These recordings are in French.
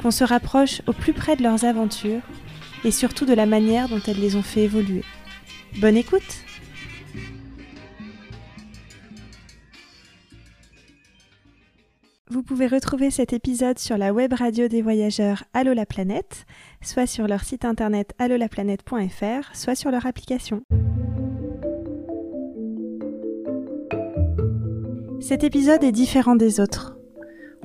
qu'on se rapproche au plus près de leurs aventures et surtout de la manière dont elles les ont fait évoluer. Bonne écoute Vous pouvez retrouver cet épisode sur la web radio des voyageurs Allo la planète, soit sur leur site internet allolaplanète.fr, soit sur leur application. Cet épisode est différent des autres.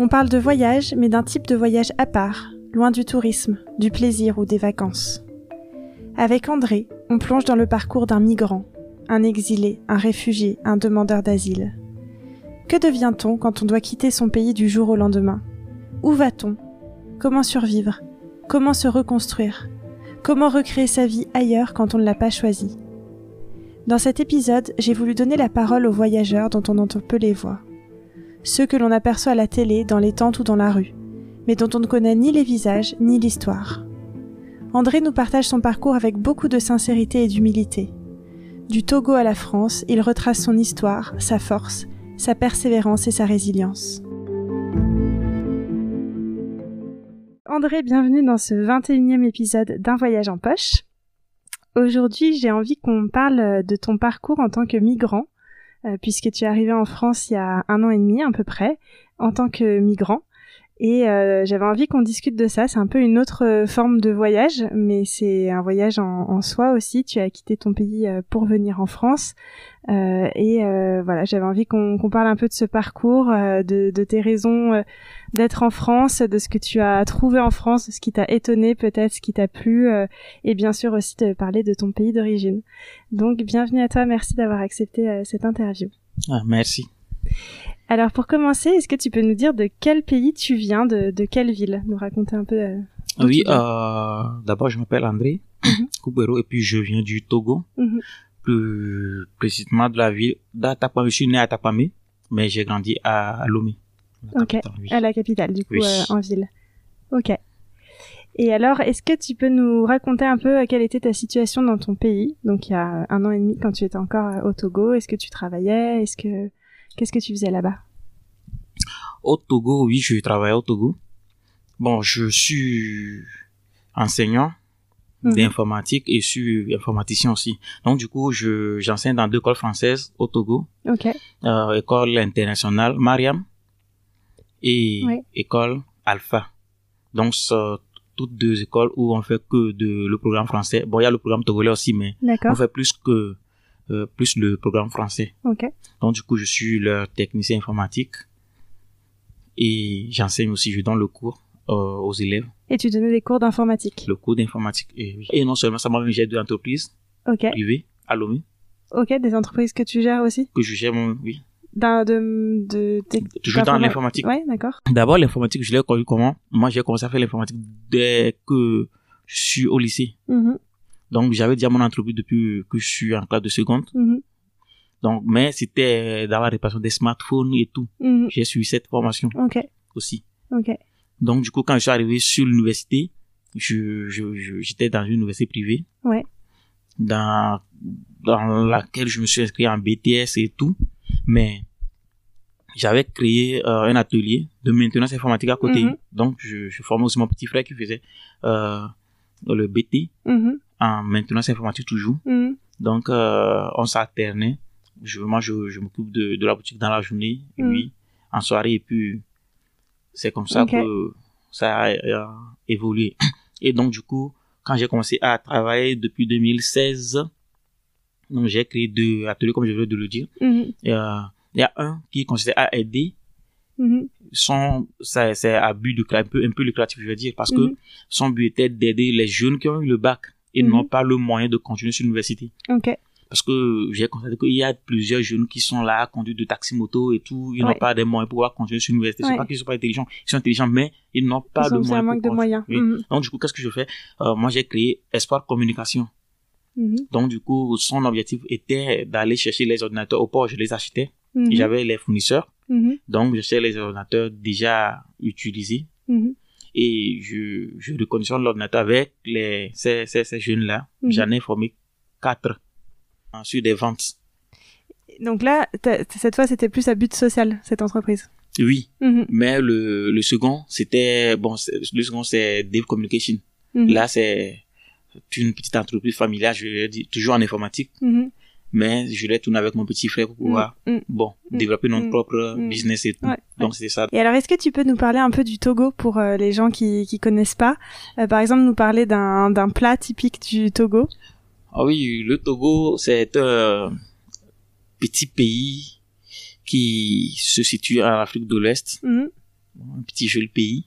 On parle de voyage, mais d'un type de voyage à part, loin du tourisme, du plaisir ou des vacances. Avec André, on plonge dans le parcours d'un migrant, un exilé, un réfugié, un demandeur d'asile. Que devient-on quand on doit quitter son pays du jour au lendemain? Où va-t-on? Comment survivre? Comment se reconstruire? Comment recréer sa vie ailleurs quand on ne l'a pas choisi? Dans cet épisode, j'ai voulu donner la parole aux voyageurs dont on entend peu les voix. Ceux que l'on aperçoit à la télé, dans les tentes ou dans la rue, mais dont on ne connaît ni les visages ni l'histoire. André nous partage son parcours avec beaucoup de sincérité et d'humilité. Du Togo à la France, il retrace son histoire, sa force, sa persévérance et sa résilience. André, bienvenue dans ce 21e épisode d'Un voyage en poche. Aujourd'hui, j'ai envie qu'on parle de ton parcours en tant que migrant, puisque tu es arrivé en France il y a un an et demi à peu près, en tant que migrant. Et euh, j'avais envie qu'on discute de ça. C'est un peu une autre forme de voyage, mais c'est un voyage en, soi aussi. Tu as quitté ton pays pour venir en France. et voilà, j'avais envie qu'on parle un peu de ce parcours, de, tes raisons d'être en France, de ce que tu as trouvé en France, de ce qui t'a étonné peut-être, ce qui t'a plu, euh, et bien sûr aussi de parler de ton pays d'origine. Donc bienvenue à toi, merci d'avoir accepté euh, cette interview. Ah, merci. Alors pour commencer, est-ce que tu peux nous dire de quel pays tu viens, de, de quelle ville, nous raconter un peu euh, Oui, d'abord je m'appelle André mm et puis je viens du Togo, mhm. plus précisément de la ville d'Atapamé. Je suis né à Atapamé, mais j'ai grandi à Lomé. Ok, à la capitale, du coup, euh, en ville. Ok. Et alors, est-ce que tu peux nous raconter un peu euh, quelle était ta situation dans ton pays, donc il y a un an et demi quand tu étais encore euh, au Togo Est-ce que tu travaillais? Est-ce que qu'est-ce que tu faisais là-bas? Au Togo, oui, je travaillais au Togo. Bon, je suis enseignant d'informatique et je suis informaticien aussi. Donc du coup, je j'enseigne dans deux écoles françaises au Togo. Ok. Euh, école internationale Mariam et école Alpha. Donc, toutes deux écoles où on fait que de le programme français. Bon, il y a le programme togolais aussi, mais on fait plus que euh, plus le programme français. Okay. Donc, du coup, je suis leur technicien informatique et j'enseigne aussi, je donne le cours euh, aux élèves. Et tu donnais des cours d'informatique Le cours d'informatique. Et, et, non seulement ça, moi j'ai deux entreprises okay. privées à Lomé. Ok, des entreprises que tu gères aussi Que je gère, oui de, de, toujours dans l'informatique ouais d'accord d'abord l'informatique je l'ai connu comment? Moi j'ai commencé à faire l'informatique dès que je suis au lycée mm-hmm. donc j'avais déjà mon entreprise depuis que je suis en classe de seconde mm-hmm. donc mais c'était dans la réparation des smartphones et tout mm-hmm. j'ai suivi cette formation Ok. aussi Ok. donc du coup quand je suis arrivé sur l'université je j'étais dans une université privée ouais dans dans laquelle je me suis inscrit en BTS et tout mais j'avais créé euh, un atelier de maintenance informatique à côté. Mhm. Donc, je, je, formais aussi mon petit frère qui faisait euh, le BT mhm. en maintenance informatique toujours. Mhm. Donc, euh, on s'alternait. Je, moi, je, je m'occupe de, de la boutique dans la journée, lui en soirée. Et puis, c'est comme ça que ça a, a, évolué. Et donc, du coup, quand j'ai commencé à travailler depuis 2016, donc, j'ai créé deux ateliers, comme je viens de le dire. Mm-hmm. Euh, il y a un qui consistait à aider. Mm-hmm. Son, c'est à but de un peu, un peu lucratif, je veux dire, parce que mm-hmm. son but était d'aider les jeunes qui ont eu le bac et n'ont pas le moyen de continuer sur l'université. Ok. parce que j'ai constaté qu'il y a plusieurs jeunes qui sont là, conduits de taxi moto et tout, ils n'ont pas des moyens pour pouvoir continuer sur l'université. C'est pas qu'ils sont pas intelligents, ils sont intelligents, mais ils n'ont pas de moyens. un manque de moyens. Donc, du coup, qu'est-ce que je fais? Euh, moi, j'ai créé Espoir Communication. Mhm. Donc, du coup, son objectif était d'aller chercher les ordinateurs au port, je les achetais. Mhm. J'avais les fournisseurs. Donc, je cherchais les ordinateurs déjà utilisés. Et je, je reconditionne l'ordinateur avec les, ces, ces, ces jeunes-là. J'en ai formé quatre sur des ventes. Donc là, cette fois, c'était plus à but social, cette entreprise. Oui, mhm. mais le, le second, c'était, bon, le second, c'est Dave Communication. Mhm. Là, c'est une petite entreprise familiale, je dis, toujours en informatique. Mhm. Mais je l'ai tourné avec mon petit frère pour pouvoir, bon, développer notre propre business et tout. Donc, c'est ça. Et alors, est-ce que tu peux nous parler un peu du Togo pour euh, les gens qui, qui connaissent pas? Euh, par exemple, nous parler d'un, d'un plat typique du Togo? Ah oui, le Togo, c'est un petit pays qui se situe en Afrique de. Mhm. Un petit joli pays.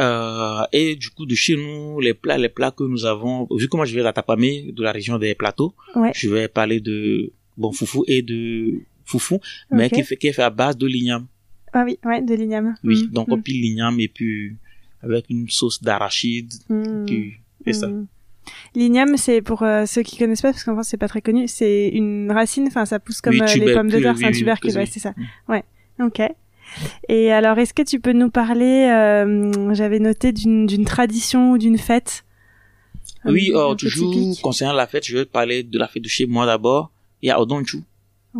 Euh, et du coup, de chez nous, les plats, les plats que nous avons, vu que moi je viens d'Atapamé, de la région des plateaux, je vais parler de bon foufou et de foufou, mais qui fait qui est fait à base de l'igname. Ah oui, ouais, de l'igname. Oui, mhm. donc on pile l'igname et puis avec une sauce d'arachide, puis et ça. L'igname, c'est pour euh, ceux qui connaissent pas, parce qu'en France c'est pas très connu, c'est une racine, enfin ça pousse comme euh, les pommes de terre, c'est un tubercule, ouais, c'est ça. Mm. Ouais, ok. Et alors, est-ce que tu peux nous parler, euh, j'avais noté d'une tradition ou d'une fête? Oui, toujours concernant la fête, je vais te parler de la fête de chez moi d'abord. Il y a Odonchu,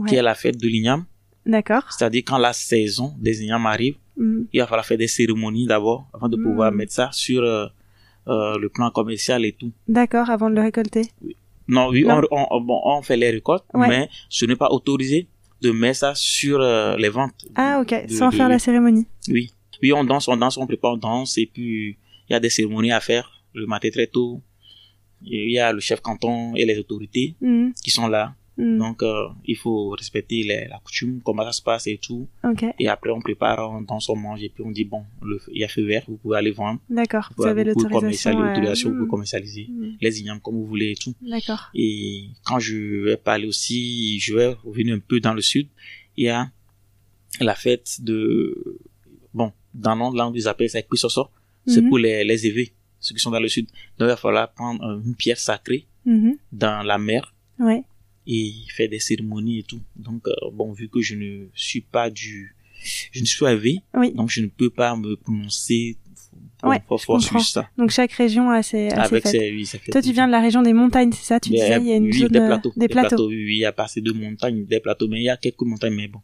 qui est la fête de l'igname. D'accord. C'est-à-dire quand la saison des ignames arrive, mm. il va falloir faire des cérémonies d'abord avant de pouvoir mm. mettre ça sur euh, le plan commercial et tout. D'accord, avant de le récolter. Non, oui, On, on, bon, on, fait les récoltes, mais ce n'est pas autorisé de mettre ça sur euh, les ventes. Ah, ok, sans faire la cérémonie. Oui. Oui, on danse, on danse, on prépare, on danse, et puis il y a des cérémonies à faire le matin très tôt. Il y a le chef canton et les autorités mhm. qui sont là. Mm. Donc, euh, il faut respecter les, la coutume, comment ça se passe et tout. Et après, on prépare, on danse, on mange, et puis on dit, bon, le, il y a feu vert, vous pouvez aller vendre. D'accord, vous, avez l'autorisation. Vous commercialiser mm. les ignames comme vous voulez et tout. D'accord. Et quand je vais parler aussi, je vais revenir un peu dans le sud, il y a la fête de, bon, dans le langue, ils appellent ça Kwisoso. C'est mm-hmm. pour les, les évêques, ceux qui sont dans le sud. Donc, il va falloir prendre une pierre sacrée mm-hmm. dans la mer. Ouais et fait des cérémonies et tout. Donc, euh, bon, vu que je ne suis pas du, je ne suis pas éveillé, donc je ne peux pas me prononcer ouais, juste ça. Donc chaque région a ses, a Avec ses, oui, ça fait Toi, tu viens de la région des montagnes, c'est ça? Tu disais, il y a une zone des plateaux. Des, plateaux. Oui, il y a pas assez de montagnes, des plateaux, mais il y a quelques montagnes, mais bon.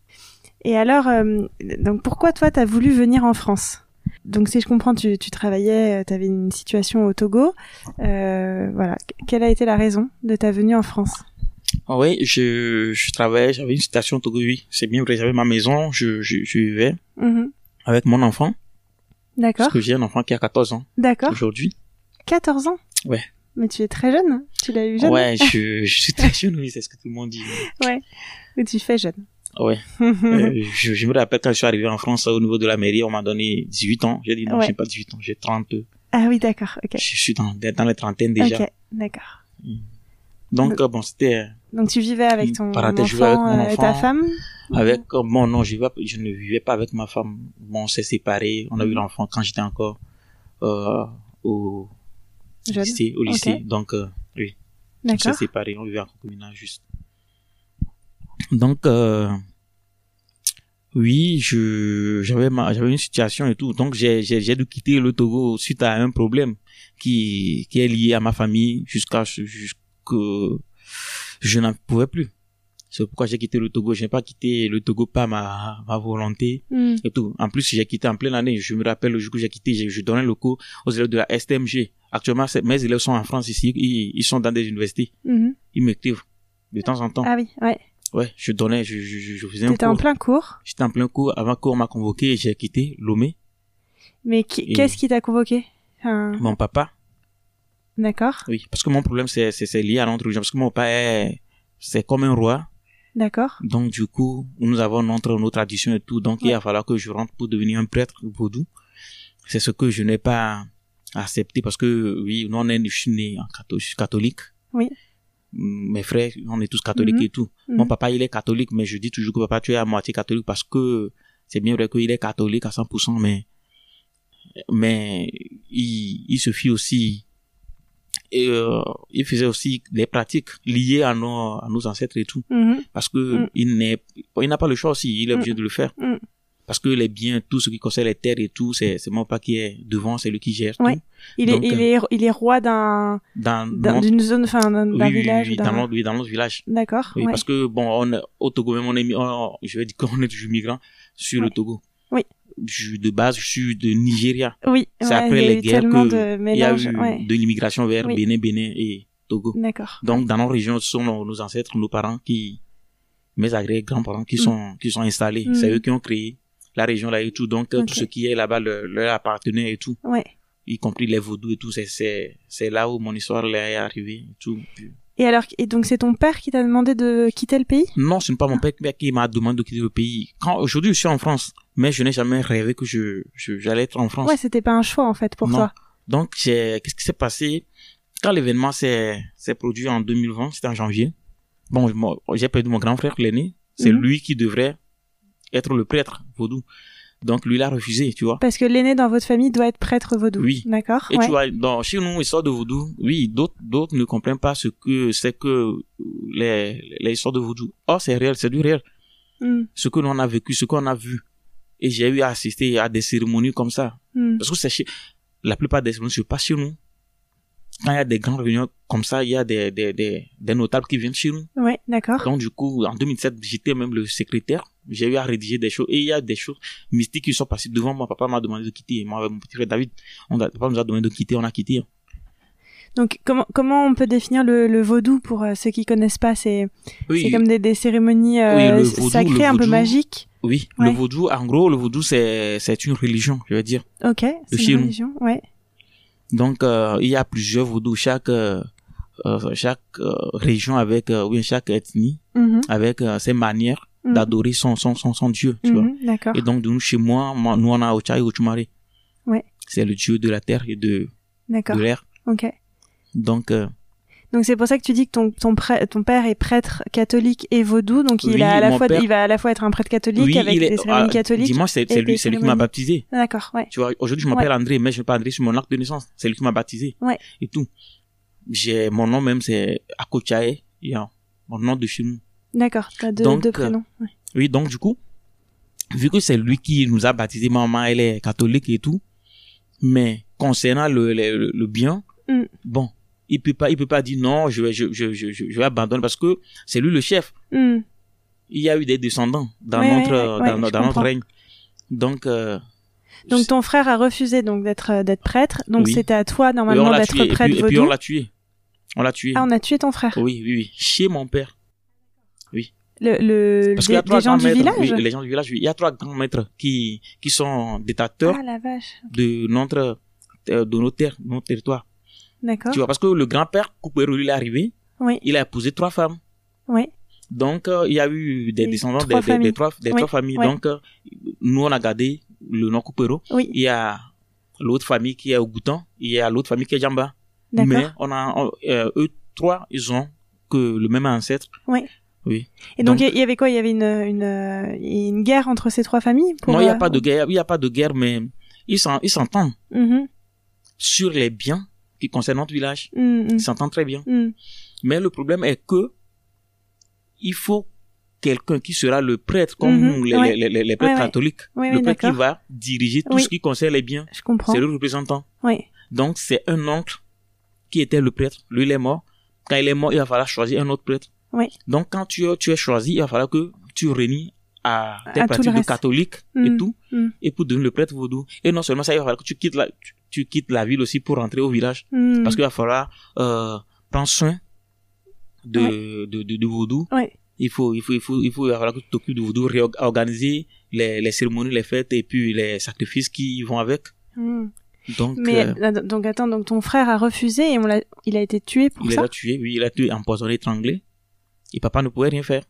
Et alors, euh, donc pourquoi toi, tu as voulu venir en France? Donc si je comprends, tu, tu travaillais, euh, tu avais une situation au Togo. Euh, voilà. Quelle a été la raison de ta venue en France? Oui, je, je travaillais, j'avais une station c'est bien vrai, j'avais ma maison, je, je, je vivais mm-hmm. avec mon enfant. D'accord. Parce que j'ai un enfant qui a 14 ans. D'accord. Aujourd'hui. 14 ans? Ouais. Mais tu es très jeune, tu l'as eu jeune Ouais, je, je suis très jeune, oui, c'est ce que tout le monde dit. Ouais, mais tu fais jeune. Ouais. euh, je, je, me rappelle quand je suis arrivé en France, au niveau de la mairie, on m'a donné 18 ans. J'ai dit non, j'ai pas 18 ans, j'ai 30. Ah oui, d'accord, ok. Je suis dans, dans les trentaines déjà. Ok, d'accord. Mm. Donc, bon, c'était donc tu vivais avec ton enfant, euh, et ta femme? Avec bon non, je, je ne vivais pas avec ma femme. Bon, on s'est séparés. On a eu mhm. l'enfant quand j'étais encore euh, au lycée. Au lycée. Donc euh, oui, on s'est séparés. On vivait en communal juste. Donc euh, oui, je j'avais j'avais une situation et tout. Donc j'ai j'ai dû quitter le Togo suite à un problème qui qui est lié à ma famille jusqu'à jusque je n'en pouvais plus. C'est pourquoi j'ai quitté le Togo. Je n'ai pas quitté le Togo par ma, ma volonté hmm. et tout. En plus, j'ai quitté en pleine année. Je me rappelle le jour où j'ai quitté, je, donnais le cours aux élèves de la STMG. Actuellement, mes élèves sont en France ici. Ils, sont dans des universités. Hmm. Ils m'écrivent de temps en temps. Ah oui, ouais. Ouais, je donnais, je, je, je faisais un cours. en plein cours J'étais en plein cours. Avant qu'on m'a convoqué, j'ai quitté Lomé. Mais qu'est-ce qui t'a convoqué? Mon papa. D'accord. Oui, parce que mon problème, c'est, c'est, lié à notre religion. Parce que mon père, c'est comme un roi. D'accord. Donc, du coup, nous avons notre, nos traditions et tout. Donc, il va falloir que je rentre pour devenir un prêtre vaudou. C'est ce que je n'ai pas accepté parce que, oui, nous, on est, je suis né en catholique. Oui. mes frères, on est tous catholiques Mhm. et tout. Mhm. Mon papa, il est catholique, mais je dis toujours que papa, tu es à moitié catholique parce que c'est bien vrai qu'il est catholique à 100%, mais, mais il, il se fie aussi, et, euh, il faisait aussi des pratiques liées à nos, à nos ancêtres et tout. Mhm. Parce que il n'est, il n'a pas le choix aussi, il est obligé de le faire. Mm. Parce que les biens, tout ce qui concerne les terres et tout, c'est, c'est mon papa qui est devant, c'est lui qui gère Ouais. tout. Il est, il euh, est, il est roi d'un, d'un- d'une zone, enfin, d'un oui, d'un oui, oui, village. oui, ou d'un- dans oui, dans notre village. D'accord. Oui, ouais. parce que bon, on, au Togo même, on est, on- je vais dire qu'on est toujours migrant sur Ouais. le Togo. Oui. Je- de base, je suis de Nigeria. Oui. C'est ouais, après les guerres que il y a eu ouais. de l'immigration vers Oui. Bénin, Bénin et Togo. D'accord. Donc, dans nos régions, ce sont nos, nos ancêtres, nos parents qui, mes agrès grands-parents qui Mm. sont, qui sont installés. Mm. C'est eux qui ont créé la région là et tout. Donc, tout ce qui est là-bas leur, leur appartenait et tout. Ouais. Y compris les vaudous et tout. C'est, c'est, c'est là où mon histoire là est arrivée et tout. Puis- Et alors, et donc c'est ton père qui t'a demandé de quitter le pays? Non, ce n'est pas mon père qui m'a demandé de quitter le pays. Quand, aujourd'hui, je suis en France. Mais je n'ai jamais rêvé que je, je, j'allais être en France. Ouais, c'était pas un choix en fait pour Non. toi. Donc, j'ai, qu'est-ce qui s'est passé? Quand l'événement s'est, s'est produit en 2020, c'était en janvier. Bon, j'ai perdu mon grand frère, l'aîné. C'est Mhm. lui qui devrait être le prêtre vaudou. Donc, lui, il a refusé, tu vois. Parce que l'aîné dans votre famille doit être prêtre vaudou. Oui. D'accord? Et ouais. tu vois, dans, chez nous, histoire de vaudou, oui, d'autres, d'autres ne comprennent pas ce que c'est que les, les histoires de vaudou. Oh, c'est réel, c'est du réel. Hmm, Ce que l'on a vécu, ce qu'on a vu. Et j'ai eu à assister à des cérémonies comme ça. hmm. Parce que c'est chez, la plupart des cérémonies se passent chez nous. Quand il y a des grandes réunions comme ça, il y a des, des, des, des notables qui viennent chez nous. Ouais, d'accord. Donc, du coup, en 2007, j'étais même le secrétaire. J'ai eu à rédiger des choses. Et il y a des choses mystiques qui sont passées devant moi. Papa m'a demandé de quitter. Moi, avec mon petit frère David, on a, papa nous a demandé de quitter. On a quitté. Donc comment comment on peut définir le, le vaudou pour euh, ceux qui connaissent pas? C'est Oui, comme des, des cérémonies euh, Oui, le vaudou, sacrées un peu magiques? oui. Ouais. Le vaudou, en gros, le vaudou, c'est, une religion, je veux dire. Ok. C'est une religion. Ouais. Donc, euh, il y a plusieurs vaudous. Chaque, chaque région avec, oui, chaque ethnie Mhm, avec ses manières mhm, d'adorer son, son, son, son Dieu, tu vois. mhm, D'accord. Et donc, de nous, chez moi, moi, nous, on a Ochai Ochumare. Ouais. C'est le Dieu de la terre et de, de l'air. Ok. Donc, euh, Donc c'est pour ça que tu dis que ton ton, ton père est prêtre catholique et vaudou, donc il Oui, a à la fois père- il va à la fois être un prêtre catholique oui, avec il est, des cérémonies ah, catholiques. Dimanche, c'est, et c'est lui, lui qui m'a baptisé. D'accord. Ouais. Tu vois, aujourd'hui, je m'appelle André, mais je m'appelle André sur mon acte de naissance. C'est lui qui m'a baptisé. Ouais. Et tout. J'ai, mon nom même, c'est Akochae. Mon nom de chez nous. D'accord. T'as deux, Donc, deux euh, prénoms. Ouais. Oui, donc, du coup, vu que c'est lui qui nous a baptisé, ma maman, elle est catholique et tout. Mais, concernant le, le, le bien, Mm. bon, il peut pas, il peut pas dire non, je vais, je, je, je, je, vais abandonner parce que c'est lui le chef. Hmm, Il y a eu des descendants dans Ouais, notre, ouais, dans, notre règne. Donc, euh, Donc ton frère a refusé donc d'être euh, d'être prêtre, donc Oui. c'était à toi normalement d'être et prêtre puis, et puis on l'a tué. On l'a tué. Ah, on a tué ton frère. Oui, oui, oui. Chez mon père. Le, le Parce qu'il y des- a trois les gens du maîtres. village. Oui, les gens du village, oui. Il y a trois grands maîtres qui, qui sont détecteurs Ah de notre, euh, de nos terres, de notre territoire. D'accord. Tu vois, parce que le grand-père Coupero, il est arrivé, Oui. il a épousé trois femmes. Oui. Donc, euh, il y a eu des descendants des, des, trois, des Oui, trois familles. Donc, euh, nous, on a gardé le nom Coupero. Oui. Il y a l'autre famille qui est au Goutan. Il y a l'autre famille qui est Jamba. D'accord. Mais on a, on- euh, eux trois, ils ont que le même ancêtre. Et donc il y avait quoi? Il y avait une une euh, une guerre entre ces trois familles pour, non, il n'y a euh, pas de guerre, il n'y a pas de guerre, mais ils s'en- ils s'entendent mhm, sur les biens qui concernent notre village. mhm, Ils s'entendent très bien. mhm. Mais le problème est que il faut quelqu'un qui sera le prêtre, comme Mhm, les, ouais. les, les, les prêtres Ouais, ouais. catholiques. Oui, le oui, prêtre qui va diriger tout Oui. ce qui concerne les biens. Je comprends. C'est le représentant. Oui. Donc, c'est un oncle qui était le prêtre. Lui, il est mort. Quand il est mort, il va falloir choisir un autre prêtre. Oui. Donc, quand tu, es- tu es choisi, il va falloir que tu réunis à tes À pratiques de catholique et Mm. tout, Mm. et pour devenir le prêtre vaudou. Et non seulement ça, il va falloir que tu quittes la, tu, tu quittes la ville aussi pour rentrer au village. Mhm. Parce qu'il va falloir, euh, prendre soin de, de, de, de vaudou. Ouais. Il faut, il faut, il faut, il faut, il va falloir que tu t'occupes de vaudou, réorganiser les, les cérémonies, les fêtes et puis les sacrifices qui vont avec. Donc, Mais euh, donc attends, donc ton frère a refusé et on l'a, il a été tué pour il ça? les a tués, oui, il a tué, empoisonné, étranglé. Et papa ne pouvait rien faire.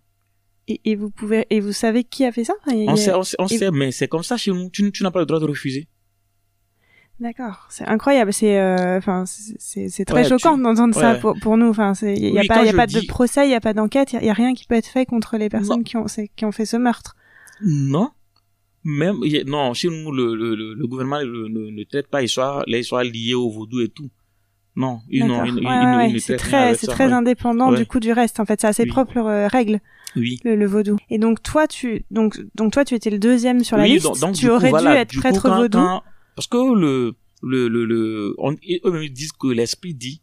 Et, et vous pouvez et vous savez qui a fait ça? A- On sait, on sait, on mais c'est comme ça chez nous. Tu, tu n'as pas le droit de refuser. D'accord, c'est incroyable. C'est, euh, enfin, c'est, c'est très Ouais, choquant tu- d'entendre ça ouais. pour, pour nous. Enfin, il y a Oui, pas, y a pas de procès, il y a pas d'enquête, il y, a rien qui peut être fait contre les personnes Non. qui ont, c'est- qui ont fait ce meurtre. Non. Même, non, chez nous, le, le, le, le gouvernement ne, ne, ne traite pas les histoires, les histoires liées au vaudou et tout. Non, ils, non, D'accord. ils, ils- Ouais, ils ne- ouais, ils ne c'est très, c'est ça, très ouais. indépendant du coup du reste. En fait, c'est à ses Oui. propres euh, règles, Oui. le, le vaudou. Et donc toi, tu, donc, donc toi, tu étais le deuxième sur la oui, liste. donc, donc, tu coup, aurais voilà, dû être coup, prêtre quand- vaudou. quand- parce que le, le, le, le, on, eux-mêmes disent que l'esprit dit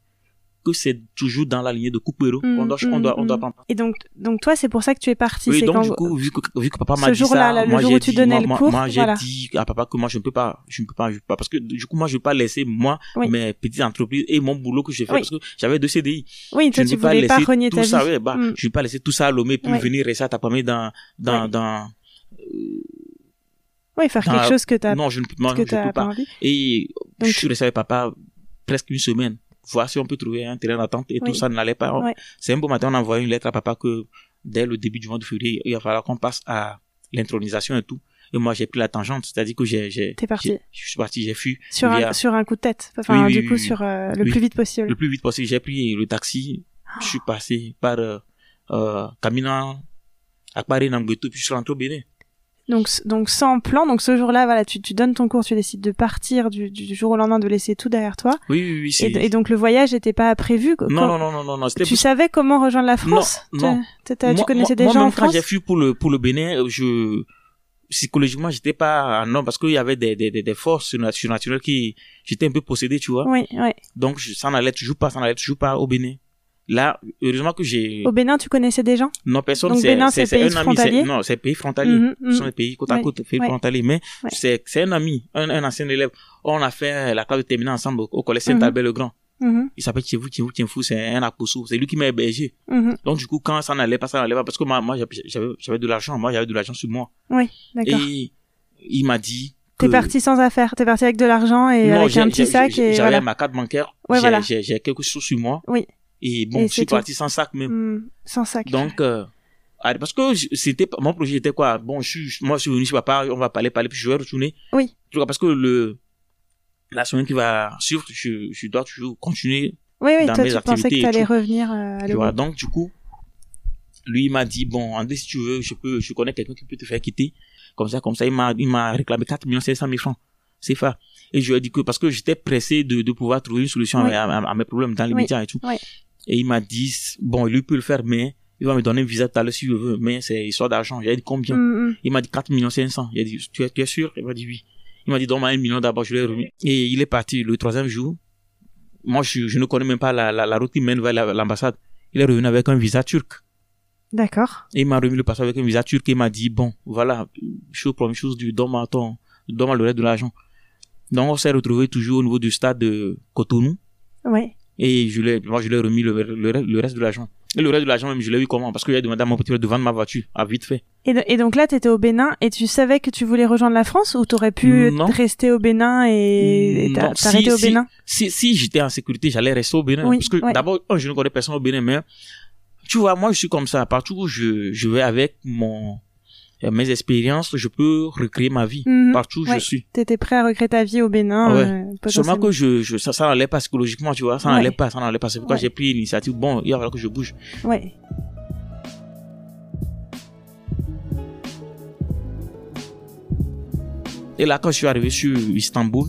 que c'est toujours dans la lignée de Coupero Mm, qu'on doit, on mm, doit, on doit mm. prendre. Et donc, donc toi, c'est pour ça que tu es parti. Oui, donc quand du coup, vu que, vu que papa m'a dit ça, là, le moi j'ai dit, moi, j'ai dit à papa que moi je ne peux pas, je ne peux pas, je peux pas, parce que du coup moi je ne peux pas laisser moi Oui. mes petites entreprises et mon boulot que j'ai fait Oui. parce que j'avais deux CDI. oui, toi, je tu ne peux pas voulais pas laisser renier tout ta ça, vie. ouais, bah, Mm. je ne vais pas laisser tout ça à l'homme puis venir rester à ta famille dans, dans, dans, Oui, faire dans- quelque chose que t'as, non, je ne peux, que je peux pas pas. envie. Et Donc, je suis resté avec papa presque une semaine. Voir si on peut trouver un terrain d'attente et Oui. tout ça n'allait pas. Ouais. C'est un beau matin, on a envoyé une lettre à papa que dès le début du mois de février, il va falloir qu'on passe à l'intronisation et tout. Et moi, j'ai pris la tangente, c'est-à-dire que j'ai, j'ai, T'es parti. j'ai- je suis parti, j'ai fui sur via- un, sur un coup de tête. Enfin, Oui, oui, du coup, sur euh, le plus vite possible. le plus vite possible. J'ai pris le taxi, je suis passé par, euh, euh, caminant à Paris, puis je suis rentré au Bénin. Donc, donc sans plan. Donc ce jour-là, voilà, tu, tu donnes ton cours, tu décides de partir du, du jour au lendemain, de laisser tout derrière toi. Oui, oui, oui, Et, et donc le voyage n'était pas prévu. non, non, non, non, non, non, Tu savais comment rejoindre la France? Non, non. Tu- Moi- connaissais moi- des moi, gens en quand France? j'ai fui pour le pour le Bénin, euh, je psychologiquement j'étais pas un homme parce qu'il y avait des, des, des, forces surna- surnaturelles qui j'étais un peu possédé, tu vois. Oui, oui. Donc ça n'allait toujours pas, ça n'allait toujours pas au Bénin. Là, heureusement que j'ai Au Bénin, tu connaissais des gens? Non personne Donc, c'est un ami, non, c'est pays frontalier. Mhm, Ce sont mhm. des pays côte à Ouais, côte, pays ouais. frontaliers, mais Ouais. c'est un ami, un, un ancien élève. On a fait la classe de terminale ensemble au, au collège Mhm. Saint-Albert le Grand. Mhm, Il s'appelle Tchevou, Tchevou, Tchevou, c'est un aposso. C'est lui qui m'a hébergé. mhm. Donc du coup, quand ça n'allait pas, ça n'allait pas, parce que moi, moi j'avais de l'argent, moi j'avais de l'argent sur moi. D'accord. Et il m'a dit que T'es parti sans affaires. T'es parti avec de l'argent et non, avec un petit sac j'avais voilà. ma carte bancaire, Ouais, j'ai voilà. quelque chose sur moi. Oui. Et bon, Et je suis tout. parti sans sac même. Hmm, sans sac. Donc euh, parce que c'était mon projet était quoi? Bon, je suis moi je suis venu chez papa, on va parler parler puis je vais retourner. Oui. Tu parce que le la semaine qui va suivre, je, je dois toujours continuer oui, oui. dans Toi, mes tu pensais que et t'allais tout. revenir euh, à Tu vois, donc du coup, lui il m'a dit bon, André, si tu veux, je peux, je connais quelqu'un qui peut te faire quitter. Comme ça, comme ça, il m'a, il m'a réclamé 4 millions 500 000 francs. C'est ça. Et je lui ai dit que parce que j'étais pressé de, de pouvoir trouver une solution Oui. à, à- à mes problèmes dans les Oui. médias et tout. Oui. Et il m'a dit bon, lui peut le faire, mais il va me donner un visa tout à l'heure si je veux, mais c'est histoire d'argent. J'ai dit combien? Hmm, hmm. Il m'a dit 4 millions 500. Il a dit tu es, tu es sûr? Il m'a dit oui. Il m'a dit donne-moi un million d'abord, je l'ai remis. Et il est parti le troisième jour. Moi, je, je ne connais même pas la, la, la route qui mène vers la- l'ambassade. Il est revenu avec un visa turc. D'accord. Et il m'a remis le passeport avec un visa turc et il m'a dit, bon, voilà, chose, première chose, du donne-moi ton, donne-moi le reste de l'argent. Donc, on s'est retrouvé toujours au niveau du stade de Cotonou Ouais. Et je l'ai, moi, je lui ai remis le, le, re- le reste de l'argent. Et le reste de l'argent, même, je l'ai eu comment? Parce qu'il a demandé à mon petit frère de vendre ma voiture, à vite fait. Et, et donc là, t'étais au Bénin et tu savais que tu voulais rejoindre la France ou t'aurais pu Non. rester au Bénin et et t'arrêter si- au Bénin? Si, si j'étais en sécurité, j'allais rester au Bénin. Oui, parce que ouais. d'abord, un, je ne connais personne au Bénin, mais tu vois, moi, je suis comme ça. Partout où je, je vais avec mon, mes expériences, je peux recréer ma vie. Mhm. Partout où Ouais. je suis. T'étais prêt à recréer ta vie au Bénin Ouais. euh, Seulement que je, je, ça, ça n'allait pas psychologiquement, tu vois. Ça Ouais. n'allait pas, ça n'allait pas. C'est pourquoi j'ai pris l'initiative. Bon, il va falloir que je bouge. Ouais. Et là, quand je suis arrivé sur Istanbul,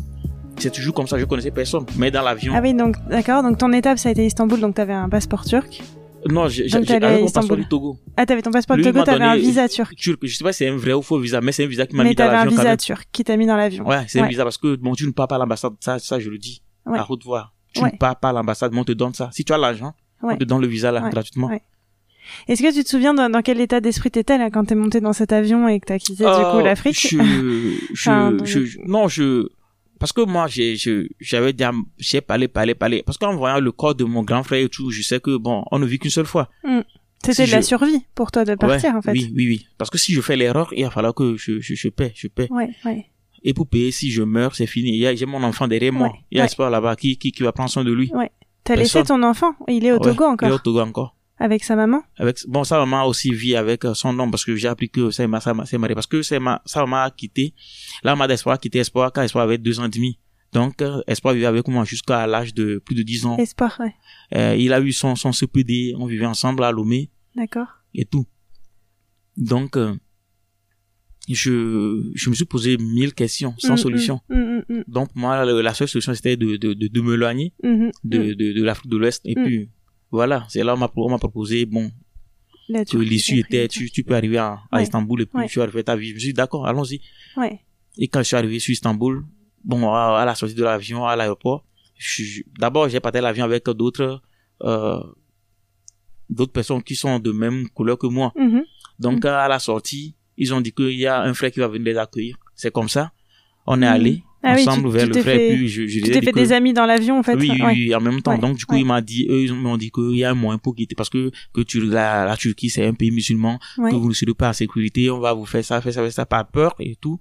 c'est toujours comme ça, je connaissais personne. Mais dans l'avion, Ah oui, donc d'accord. Donc ton étape, ça a été Istanbul, donc t'avais un passeport turc. Non, avec mon passeport du Togo. Ah, t'avais ton passeport il Togo, t'avais un visa turc. Turc, je sais pas si c'est un vrai ou faux visa, mais c'est un visa qui m'a Mais mis dans t'avais un l'avion quand visa turc qui t'a mis dans l'avion. Ouais, c'est un visa parce que, bon, tu ne pars pas à l'ambassade, ça, ça, je le dis. Ouais. À haute voix. Tu ne pars pas à l'ambassade, mais on te donne ça. Si tu as l'argent, on te donne le visa là, gratuitement. Est-ce que tu te souviens dans, dans quel état d'esprit t'étais là quand t'es monté dans cet avion et que t'as quitté du coup Euh, l'Afrique? Je, je, Enfin, je- non, je, parce que moi, j'ai, j'avais dit, j'ai parlé, parlé, parlé. Parce qu'en voyant le corps de mon grand frère et tout, je sais que bon, on ne vit qu'une seule fois. C'était si de la survie pour toi de partir Ouais, en fait. Oui, oui, oui. Parce que si je fais l'erreur, il va falloir que je, je, je paie, je paie. Ouais, ouais. Et pour payer, si je meurs, c'est fini. J'ai mon enfant derrière moi. Ouais, Il y a ouais. Espoir là-bas qui, qui, qui va prendre soin de lui. T'as laissé ton enfant, il est au Ouais, Togo Il est encore, au Togo encore. Avec sa maman? avec bon sa maman aussi vit avec euh, son nom parce que j'ai appris que c'est ma sa, c'est marié parce que c'est ma sa maman a quitté là ma d'espoir a quitté espoir quand espoir avait deux ans et demi Donc, euh, Espoir vivait avec moi jusqu'à l'âge de plus de 10 ans. Espoir, ouais. Euh, il a eu son, son CPD, on vivait ensemble à Lomé D'accord. et tout. Donc, euh, je, je me suis posé mille questions sans Mm, solution. mm, mm, mm, Donc, moi, la seule solution, c'était de, de, de, de me éloigner mm, mm, de, de, de l'Afrique de l'Ouest. Et puis, voilà, c'est là on m'a proposé, bon, l'issue était, tu, tu peux arriver à, à Ouais. Istanbul et puis Ouais. tu vas refaire ta vie. Je me suis dit, d'accord, allons-y. Ouais. Et quand je suis arrivé sur Istanbul, bon, à, à la sortie de l'avion, à l'aéroport, d'abord, j'ai parté l'avion avec d'autres, euh, d'autres personnes qui sont de même couleur que moi. Mhm. Donc, à la sortie, ils ont dit qu'il y a un frère qui va venir les accueillir. C'est comme ça. On est Mhm. allé Ah oui, ensemble tu- vers tu le frère. fait- Et puis, je, je Tu t'es fait que- des amis dans l'avion, en fait. oui, oui, ouais. oui, en même temps. Ouais, Donc, du coup, ouais. il m'a dit, eux, ils m'ont dit qu'il y a un moyen pour quitter parce que, que tu, la, la Turquie, c'est un pays musulman, que vous ne serez pas en sécurité, on va vous faire ça, faire ça, faire ça, par peur et tout.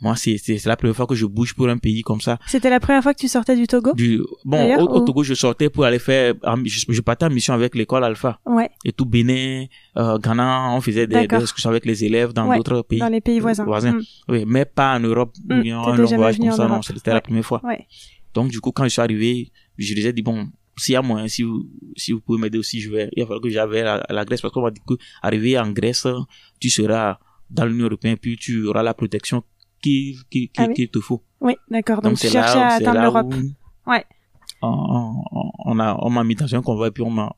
Moi, c'est, la première fois que je bouge pour un pays comme ça. C'était la première fois que tu sortais du Togo? Du, bon, au, Togo, je sortais pour aller faire, je, je partais en mission avec l'école Alpha. Ouais, Et tout Bénin, euh, Ghana, on faisait des, excursions avec les élèves dans Ouais, d'autres pays. dans les pays voisins. voisins. Mm. Oui, mais pas en Europe, Mm, ou bien un long voyage comme ça, non, c'était Ouais. la première fois. Ouais. Donc, du coup, quand je suis arrivé, je les ai dit, bon, s'il y a moyen, si vous, si vous pouvez m'aider aussi, je vais, il va falloir que j'avais la, la Grèce, parce qu'on m'a dit que, arrivé en Grèce, tu seras dans l'Union Européenne, puis tu auras la protection qu'il, qu'il, qu'il, Ah oui. te faut. Oui, d'accord. Donc, tu cherchais là, à atteindre l'Europe. Ouais. On, on, on a, on m'a mis dans un convoi, puis on m'a,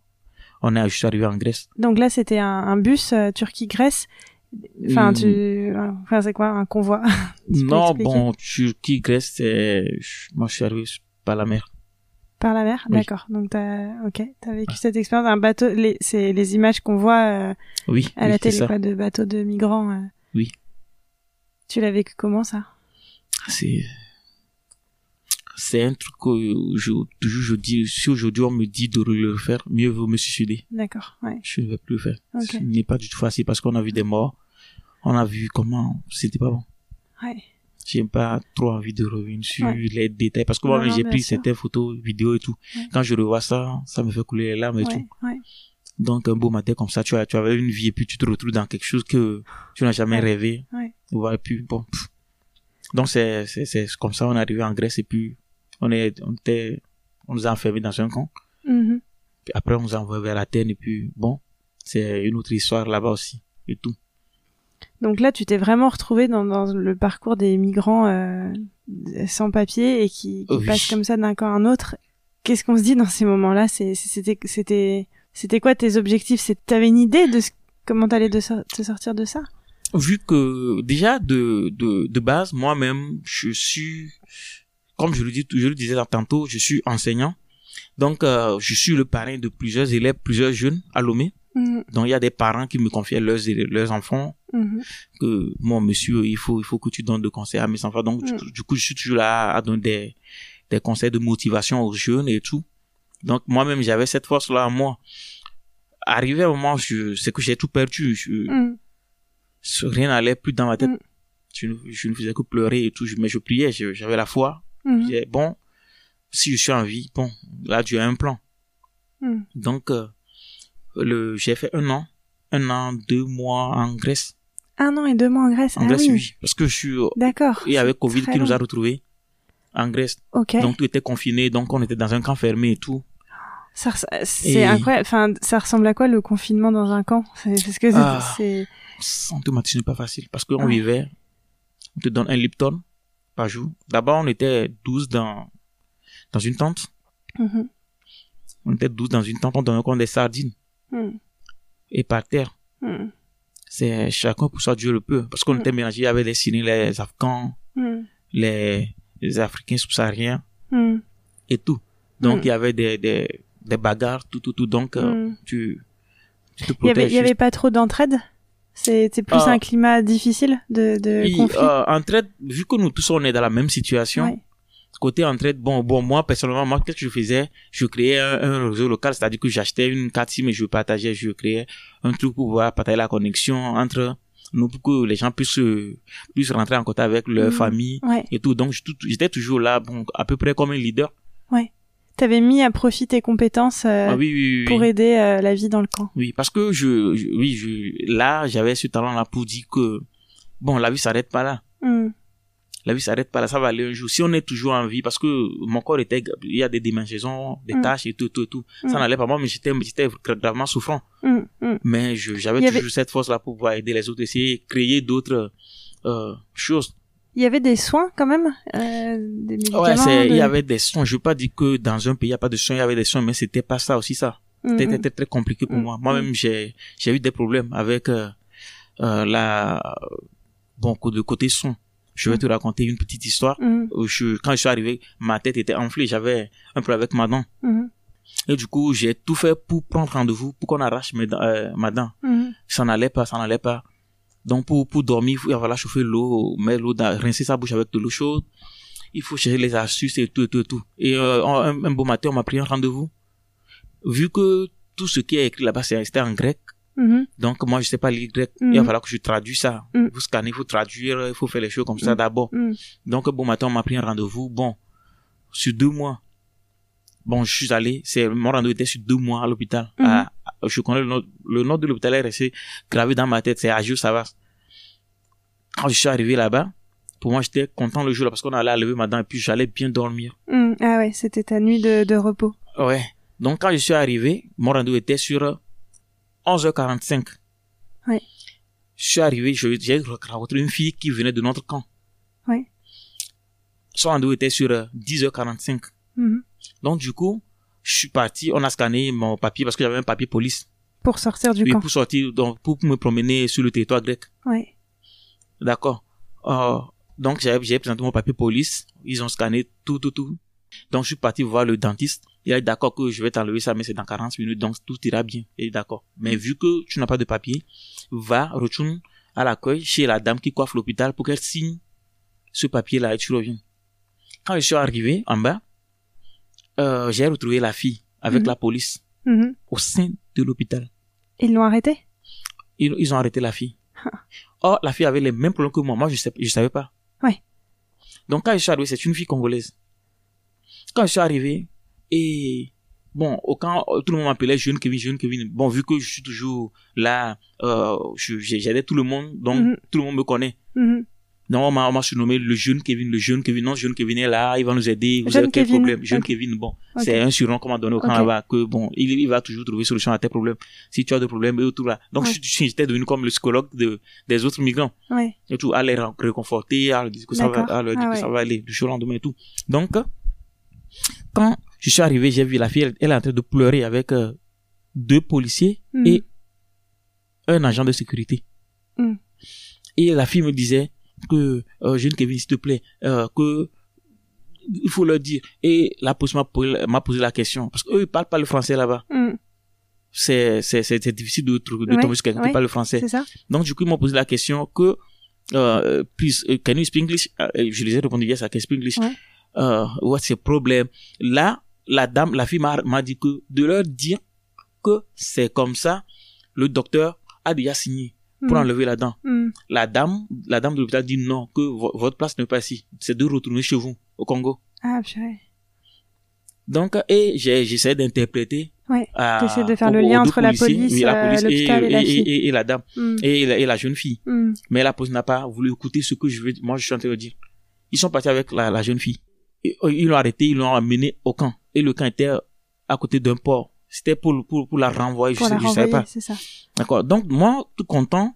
on est juste arrivé en Grèce. Donc là, c'était un, un bus euh, Turquie-Grèce. Enfin, Mm. tu... Enfin, c'est quoi un convoi? Non, bon, Turquie, Grèce, c'est, moi, je suis arrivé par la mer. Par la mer? Oui. D'accord. Donc, t'as... Ok, t'as vécu cette expérience. Un bateau... Les... C'est les images qu'on voit euh, Oui, à oui, la télé, quoi, de bateaux de migrants. euh. Oui. Tu l'as vécu comment, ça? C'est c'est un truc que je toujours je dis si aujourd'hui on me dit de le faire mieux vaut me suicider D'accord, ouais. je ne vais plus le faire Ok. ce n'est pas du tout facile parce qu'on a vu des morts on a vu comment c'était pas bon Ouais. j'ai pas trop envie de revenir sur Ouais. les détails parce que moi j'ai pris sûr. certaines photos vidéos et tout Ouais. quand je revois ça ça me fait couler les larmes et tout ouais. Donc un beau matin comme ça tu as tu avais une vie et puis tu te retrouves dans quelque chose que tu n'as jamais Ouais. rêvé Ouais. voilà et puis bon pff. donc c'est c'est c'est comme ça on est arrivé en Grèce et puis on est on était on nous a enfermés dans un camp Mhm. puis après on nous a envoyés vers Athènes et puis bon c'est une autre histoire là-bas aussi et tout Donc là, tu t'es vraiment retrouvé dans, dans le parcours des migrants euh, sans papier et qui, qui Oui. passent comme ça d'un camp à un autre. Qu'est-ce qu'on se dit dans ces moments-là? C'est- C'était c'était c'était quoi tes objectifs? C'est t'avais une idée de ce, comment t'allais de so- te sortir de ça? Vu que déjà de de de base moi-même je suis comme je le dis je le disais tantôt je suis enseignant. Donc euh, je suis le parrain de plusieurs élèves plusieurs jeunes à Lomé. Mhm, donc il y a des parents qui me confiaient leurs leurs enfants. Mhm, que mon monsieur il faut il faut que tu donnes des conseils à mes enfants. Donc Mm. du coup je suis toujours là à donner des des conseils de motivation aux jeunes et tout donc moi-même j'avais cette force là en moi arrivé au moment où c'est que j'ai tout perdu je, ce- rien n'allait plus dans ma tête. Mm. Je, ne, je ne faisais que pleurer et tout, mais je priais, j'avais la foi. Je Mhm, disais, bon, si je suis en vie, bon, là, Dieu a un plan. Donc, euh, le, j'ai fait un an, un an, deux mois en Grèce. Un an et deux mois en Grèce. En ah Grèce, oui. oui. Parce que je suis, D'accord. et avec C'est Covid qui nous a retrouvés en Grèce. Ok. Donc, tout était confiné, donc on était dans un camp fermé et tout. Ça res- c'est Et- incroyable. Enfin, ça ressemble à quoi le confinement dans un camp? Parce que c'est- Ah. c'est n'est pas facile parce qu'on Ouais. vivait, on te donne un Lipton par jour. D'abord, on était 12 dans, dans une tente. Mhm, On était 12 dans une tente, on donnait des sardines. mhm, Et par terre, mhm, c'est chacun pour ça Dieu le peut. Parce qu'on Mm. était mélangés avec les Syriens, les Afghans, les, les Africains subsahariens et tout. Donc, il y avait des, des, des bagarres, tout, tout, tout. Donc, euh, mhm. tu, tu te protèges. il y avait pas trop d'entraide? C'était plus Ah. un climat difficile de, de conflit? euh, entraide, vu que nous tous on est dans la même situation, Ouais. côté entraide, bon, bon, moi, personnellement, moi, qu'est-ce que je faisais? Je créais un, un réseau local, c'est-à-dire que j'achetais une carte SIM et je partageais, je créais un truc pour pouvoir partager la connexion entre nous pour que les gens puissent, puissent rentrer en contact avec leur Mhm. famille Ouais. et tout. Donc, j'étais toujours là, bon, à peu près comme un leader. T'avais mis à profit tes compétences euh, ah oui, oui, oui. pour aider euh, la vie dans le camp. Oui, parce que je, je- oui, je, là, j'avais ce talent-là pour dire que, bon, la vie s'arrête pas là. Mhm, la vie s'arrête pas là, ça va aller un jour. Si on est toujours en vie, parce que mon corps était, il y a des démangeaisons, des Mm. tâches et tout, tout, tout. Ça Mm. n'allait pas. Moi, mais j'étais, j'étais gravement souffrant. Mm, mm. Mais j'avais avait- toujours cette force-là pour pouvoir aider les autres, essayer, créer d'autres, euh, choses. Il y avait des soins quand même, euh, des médicaments. Ouais, c'est, il de- y avait des soins. Je veux pas dire que dans un pays, il n'y a pas de soins, il y avait des soins, mais c'était pas ça aussi, ça. Mm, C'était mm. très, très compliqué pour Mm. moi. Moi-même, j'ai, j'ai eu des problèmes avec, euh, euh, la, bon, de côté soins. Je vais Mm. te raconter une petite histoire. Où je, quand je suis arrivé, ma tête était enflée, j'avais un problème avec ma dent. Et du coup, j'ai tout fait pour prendre rendez-vous, pour qu'on arrache mes euh, ma dent. Ça n'allait pas, ça n'allait pas. Donc, pour, pour dormir, il faut voilà, chauffer l'eau, mettre l'eau dans, rincer sa bouche avec de l'eau chaude. Il faut chercher les astuces et tout, et tout, et tout. Et euh, un, un beau matin, on m'a pris un rendez-vous. Vu que tout ce qui est écrit là-bas, c'est- c'était en grec. Mhm. Donc, moi, je sais pas lire grec. Mhm. Il va falloir que je traduise ça. Vous scannez, il faut traduire, il faut faire les choses comme ça Mhm. d'abord. Mm. Donc, bon matin, on m'a pris un rendez-vous. Bon, sur deux mois. Bon, je suis allé, c'est, mon rendez-vous était sur deux mois à l'hôpital. Mhm. À- je connais le nom, le nom de l'hôpital est resté gravé dans ma tête, c'est Agio Savas. Quand je suis arrivé là-bas, pour moi, j'étais content le jour là parce qu'on allait lever ma dent et puis j'allais bien dormir. Mm. Ah ouais, c'était ta nuit de, de repos. Ouais. Donc, quand je suis arrivé, mon rendez-vous était sur 11h45. Ouais. Je suis arrivé, j'ai rencontré une fille qui venait de notre camp. Ouais. Son rendez-vous était sur euh, 10h45. Mhm. Donc, du coup, je suis parti, on a scanné mon papier parce que j'avais un papier police. Pour sortir du Oui, camp. pour sortir, donc, pour me promener sur le territoire grec. Ouais. D'accord. Euh, donc, j'ai présenté mon papier police. Ils ont scanné tout, tout, tout. Donc, je suis parti voir le dentiste. Il a dit d'accord que je vais t'enlever ça, mais c'est dans 40 minutes, donc tout ira bien. Il est d'accord. Mais vu que tu n'as pas de papier, va, retourne à l'accueil chez la dame qui coiffe l'hôpital pour qu'elle signe ce papier-là et tu reviens. Quand je suis arrivé en bas, euh, j'ai retrouvé la fille avec Mhm. la police Mhm. au sein de l'hôpital. Ils l'ont arrêté? Ils, ils ont arrêté la fille. Or, la fille avait les mêmes problèmes que moi. Moi, je sais, je savais pas. Ouais. Donc, quand je suis arrivé, c'est une fille congolaise. Quand je suis arrivé, et bon, au camp, tout le monde m'appelait jeune Kevin, jeune Kevin. Bon, vu que je suis toujours là, euh, j'aidais tout le monde, donc Mhm. tout le monde me connaît. Mhm. Donc, on m'a, on m'a surnommé le jeune Kevin, le jeune Kevin. Non, jeune Kevin est là, il va nous aider. Vous Jeune avez quel Kevin, problème? Jeune ok. Kevin, bon. Ok. C'est un surnom qu'on m'a donné au camp Ok. là-bas, que bon, il, il va toujours trouver solution à tes problèmes. Si tu as des problèmes et tout là. Donc, Ouais. j'étais devenu comme le psychologue de, des autres migrants. Ouais. Et tout, à les réconforter, à leur dire que ça va, à leur dire Ah que ouais. ça va aller du jour au lendemain et tout. Donc, quand je suis arrivé, j'ai vu la fille, elle, elle est en train de pleurer avec euh, deux policiers Mhm. et un agent de sécurité. Mm. Et la fille me disait que, euh, jeune Kevin, s'il te plaît, euh, que il faut leur dire. Et la police m'a posé, la question. Parce qu'eux, ils parlent pas le français là-bas. Mhm. C'est, c'est, c'est, c'est difficile de, de Ouais, tomber sur quelqu'un ouais. qui parle le français. C'est ça Donc, du coup, ils m'ont posé la question que, euh, please, uh, can you speak English? Euh, je les ai répondu, yes, I can speak English. Ouais. Euh, what's the problem? Là, la dame, la fille m'a, m'a dit que de leur dire que c'est comme ça, le docteur a déjà signé pour Mhm. enlever la dent. Mhm. La dame, la dame de l'hôpital dit non, que vo- votre place n'est pas ici. C'est de retourner chez vous, au Congo. Ah, purée. Donc, et j'essaie d'interpréter. Ouais. T'essaies de faire le lien entre la policiers, police, oui, la euh, police et, l'hôpital et la et- fille. et- la dame et la, et la jeune fille. Mais la police n'a pas voulu écouter ce que je veux, moi je suis en train de dire. Ils sont partis avec la, la jeune fille. Ils l'ont arrêté, ils l'ont amené au camp. Et le camp était à côté d'un port. C'était pour, pour, pour la renvoyer, Pour je, la sais, je savais renvoyer, pas. ça. D'accord. Donc, moi, tout content,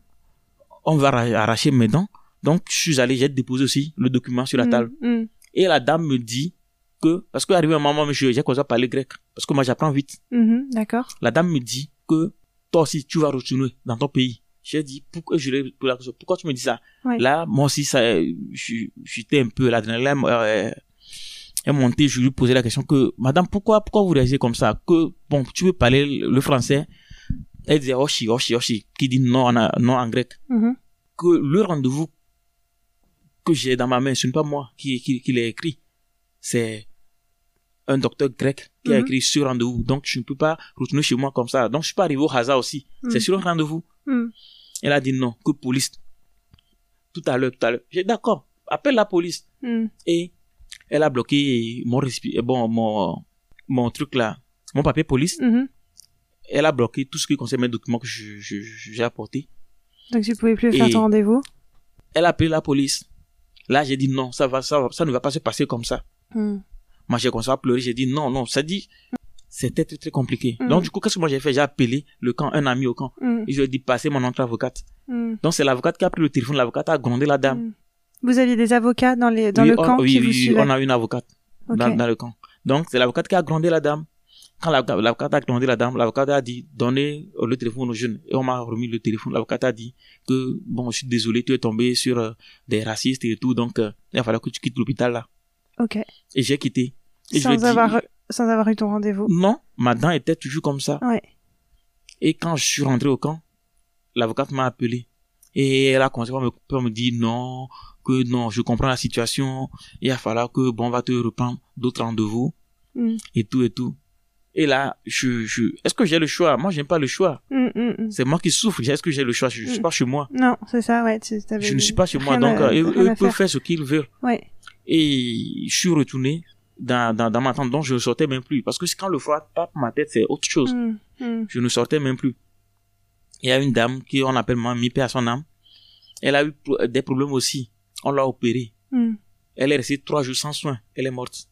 on va arra- arracher mes dents. Donc, je suis allé, j'ai déposé aussi le document sur la Mhm. table. Mhm. Et la dame me dit que, parce qu'arrivé un moment, monsieur, j'ai commencé à parler grec. Parce que moi, j'apprends vite. Mhm. D'accord. La dame me dit que toi aussi, tu vas retourner dans ton pays. J'ai dit, pourquoi, je tu me dis ça? Là, moi aussi, ça, je- j'étais un peu, l'adrénaline euh, est montée, je lui posais la question que, madame, pourquoi, pourquoi vous réagissez comme ça? Que, bon, tu veux parler le français? Elle disait, oshi, oshi, oshi, qui dit non en, non en grec. Mhm. Que le rendez-vous que j'ai dans ma main, ce n'est pas moi qui, qui, qui l'ai écrit. C'est un docteur grec qui a Mhm. écrit ce rendez-vous. Donc, je ne peux pas retourner chez moi comme ça. Donc, je suis pas arrivé au hasard aussi. Mhm. C'est sur un rendez-vous. Mhm. Elle a dit non, que police. Tout à l'heure, tout à l'heure. J'ai d'accord, appelle la police. Mhm. Et elle a bloqué mon respi- bon, mon, mon truc là, mon papier police. Mhm. Elle a bloqué tout ce qui concerne mes documents que je, je- je- j'ai apportés. Donc tu pouvais plus faire Et- ton rendez-vous? Elle a appelé la police. Là, j'ai dit non, ça va, ça, va- ça ne va pas se passer comme ça. Mm. Moi, j'ai commencé à pleurer. J'ai dit non, non. Ça dit, c'était très, très compliqué. Mm. Donc, du coup, qu'est-ce que moi j'ai fait? J'ai appelé le camp, un ami au camp. Et je lui ai dit, passez mon entrée avocate. Donc, c'est l'avocate qui a pris le téléphone. L'avocate a grondé la dame. Vous aviez des avocats dans, les, dans Oui, le camp oui, qui oui, vous oui, on a une avocate dans, dans le camp. Donc, c'est l'avocate qui a grondé la dame. Quand l'avocat- l'avocate a grondé la dame, l'avocate a dit, donnez le téléphone aux jeunes. Et on m'a remis le téléphone. L'avocate a dit que, bon, je suis désolé, tu es tombé sur euh, des racistes et tout. Donc, euh, il a fallu que tu quittes l'hôpital là. Ok. Et j'ai quitté. Et je Sans dit, avoir, sans avoir eu ton rendez-vous. non, ma dent était toujours comme ça. Ouais. Et quand je suis rentré au camp, l'avocate m'a appelé. Et elle a commencé à me, me dire non, que non, je comprends la situation. Il va falloir que, bon, on va te reprendre d'autres rendez-vous. Mm. Et tout, et tout. Et là, je, je, est-ce que j'ai le choix? Moi, j'aime pas le choix. Mm, mm. C'est moi qui souffre. Est-ce que j'ai le choix? Je, je suis pas chez moi. Non, c'est ça, ouais. tu- Je ne suis pas chez moi. Donc, à- euh, eux, peuvent faire. ce qu'ils veulent. Ouais. Et je suis retourné dans, dans, dans ma tente. Donc, je ne sortais même plus. Parce que quand le froid tape ma tête, c'est autre chose. Je ne sortais même plus. Il y a une dame qui, on appelle moi, mi à son âme. Elle a eu des problèmes aussi. On l'a opérée. Mm. Elle est restée trois jours sans soins. Elle est morte.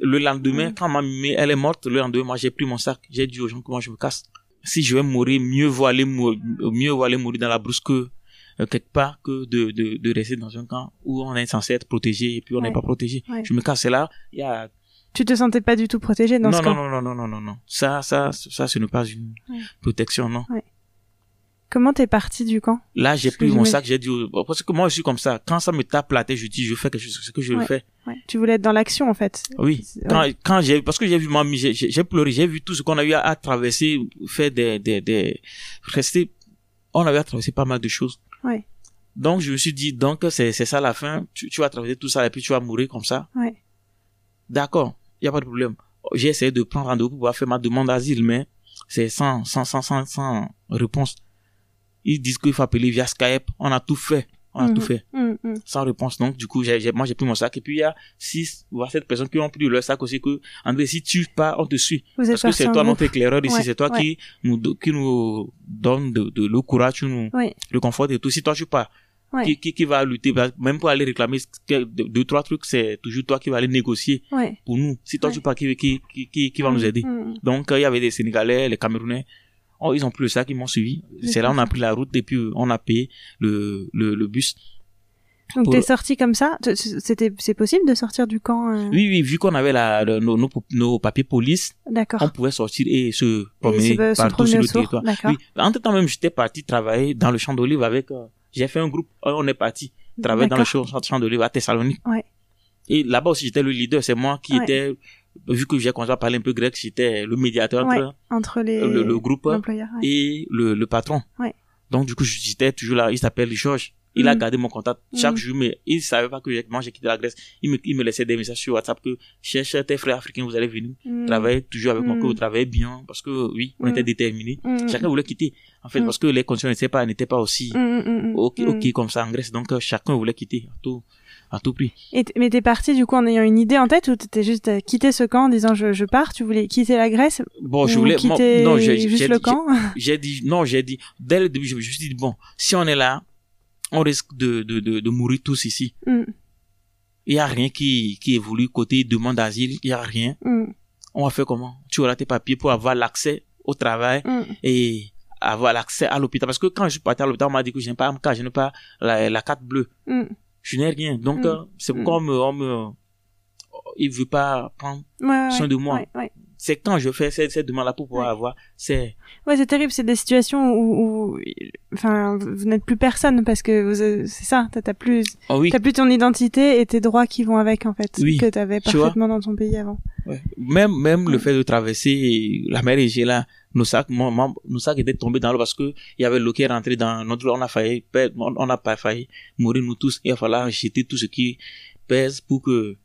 Le lendemain, Mm. quand ma mimée, elle est morte, le lendemain, moi, j'ai pris mon sac. J'ai dit aux gens que moi, je me casse. Si je vais mourir, mieux vaut aller, mou- mieux vaut aller mourir dans la brousse que euh, quelque part que de, de, de rester dans un camp où on est censé être protégé et puis on n'est Ouais. pas protégé. Ouais. Je me casse là. Il y a Tu te sentais pas du tout protégé dans non, ce non, camp? non, non, non, non, non, non. Ça, ça, ça, ce n'est pas une Ouais. protection, non. Comment t'es parti du camp? Là, j'ai pris mon sac, j'ai dit, au- parce que moi, je suis comme ça. Quand ça me tape la tête, je dis, je fais quelque chose, ce que je Ouais. fais. ouais. Tu voulais être dans l'action en fait. Oui. Quand, j'ai, parce que j'ai vu mamie, j'ai, pleuré, j'ai vu tout ce qu'on a eu à, à traverser, faire des, des, des, rester, on avait à traverser pas mal de choses. Ouais. Donc, je me suis dit, donc, c'est, c'est ça la fin. Tu, tu vas traverser tout ça et puis tu vas mourir comme ça. Ouais. D'accord. Il y a pas de problème. J'ai essayé de prendre rendez-vous pour pouvoir faire ma demande d'asile, mais c'est sans, sans, sans, sans, sans réponse. Ils disent qu'il faut appeler via Skype. On a tout fait. On a Mhm. tout fait. Mm, mm. Sans réponse. Donc, du coup, j'ai, j'ai- moi, j'ai pris mon sac. Et puis, il y a six ou sept personnes qui ont pris leur sac aussi que, André, si tu pars, on te suit. Vous Parce que c'est toi notre éclaireur ici. Ouais, C'est toi ouais. qui nous, qui nous donne de, de le courage, nous Ouais. réconforte et tout. Si toi, tu pars, Ouais. qui, qui, qui va lutter, bah, même pour aller réclamer deux, trois trucs, c'est toujours toi qui va aller négocier Ouais. pour nous. Si toi, Ouais. tu pars, qui, qui, qui, va nous aider? Mm, mm. Donc, euh, il y avait des Sénégalais, les Camerounais. Oh, ils ont pris le sac, ils m'ont suivi. C'est là, on a pris la route et puis euh, on a payé le, le, le bus. Donc Pour- t'es sorti comme ça? C'était c'est possible de sortir du camp euh, Oui, oui, vu qu'on avait la, le- nos, nos, nos papiers police, D'accord. on pouvait sortir et se Et promener se, se partout promener sur le territoire. D'accord. Oui. Entre temps même, j'étais parti travailler dans le champ d'olive avec, euh, j'ai fait un groupe, euh, on est parti travailler dans le champ, champ d'olive à Thessalonique. Ouais. Et là-bas aussi, j'étais le leader. C'est moi qui Ouais. étais, vu que j'ai commencé à parler un peu grec, j'étais le médiateur Ouais. entre Entre les le, le groupe ouais. et le, le patron. Ouais. Donc, du coup, j'étais toujours là. Il s'appelle Georges. Il a Mm. gardé mon contact chaque Mm. jour, mais il savait pas que moi j'ai quitté la Grèce. Il me, il me laissait des messages sur WhatsApp que cherche tes frères africains, vous allez venir Mm. travailler toujours avec moi, Mm. que vous travaillez bien, parce que oui, on était déterminés. Chacun voulait quitter, en fait, parce que les conditions n'étaient pas, n'étaient pas aussi ok, ok comme ça en Grèce. Donc, euh, chacun voulait quitter tout, à tout prix. Et mais t'es parti du coup en ayant une idée en tête ou t'étais juste euh, quitté ce camp en disant je, je pars Tu voulais quitter la Grèce Bon, je ou voulais, quitter non, j'ai, juste j'ai- le camp? j'ai dit, non, j'ai dit, dès le début, je me suis dit, bon, si on est là, on risque de, de, de, de mourir tous ici. Mm, Il y a rien qui, qui évolue côté demande d'asile, il y a rien. mm, On va faire comment? Tu auras tes papiers pour avoir l'accès au travail mm. et avoir l'accès à l'hôpital. Parce que quand je suis parti à l'hôpital, on m'a dit que je n'ai pas je n'ai pas la, la carte bleue. Mm. Je n'ai rien. Donc, Mm. euh, c'est pourquoi on me, on me, il veut pas prendre ouais, soin de moi. ouais, ouais. C'est quand je fais cette, cette demande-là pour pouvoir Ouais. avoir, c'est, Ouais, c'est terrible, c'est des situations où, où enfin, vous n'êtes plus personne parce que vous, euh, c'est ça, t'as plus, oh oui, plus ton identité et tes droits qui vont avec en fait, Oui, que t'avais parfaitement dans ton pays avant. Ouais. Même, même le fait de traverser la mer Égée là, nos sacs, mon, mon- nos sacs étaient tombés dans l'eau parce que il y avait l'eau qui est rentrée dans notre, on a failli, perdre- on on n'a pas failli mourir nous tous. Il va falloir jeter tout ce qui pèse pour que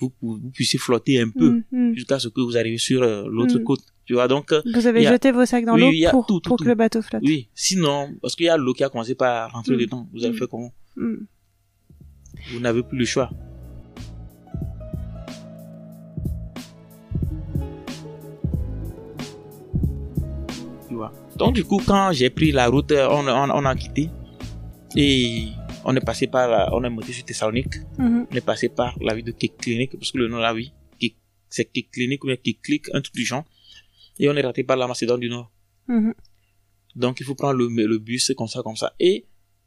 vous, vous, vous puissiez flotter un peu Mm, mm. jusqu'à ce que vous arrivez sur euh, l'autre Mm. côte. Tu vois, donc, euh, Vous avez a- jeté vos sacs dans Oui, l'eau pour, tout, tout, pour tout. que le bateau flotte. oui. Sinon, parce qu'il y a l'eau qui a commencé par rentrer dedans, vous avez fait comment? Mm. Vous n'avez plus le choix. Tu vois. Donc du coup, quand j'ai pris la route, euh, on, on, on a quitté et on est passé par, la, on est monté sur Thessalonique, Mhm. on est passé par la ville de Clinique, parce que le nom ville, Kik- c'est Clinique ou bien Kiklik, un truc du genre. Et on est raté par la Macédoine du Nord. Mhm. Donc il faut prendre le, le bus comme ça, comme ça. Et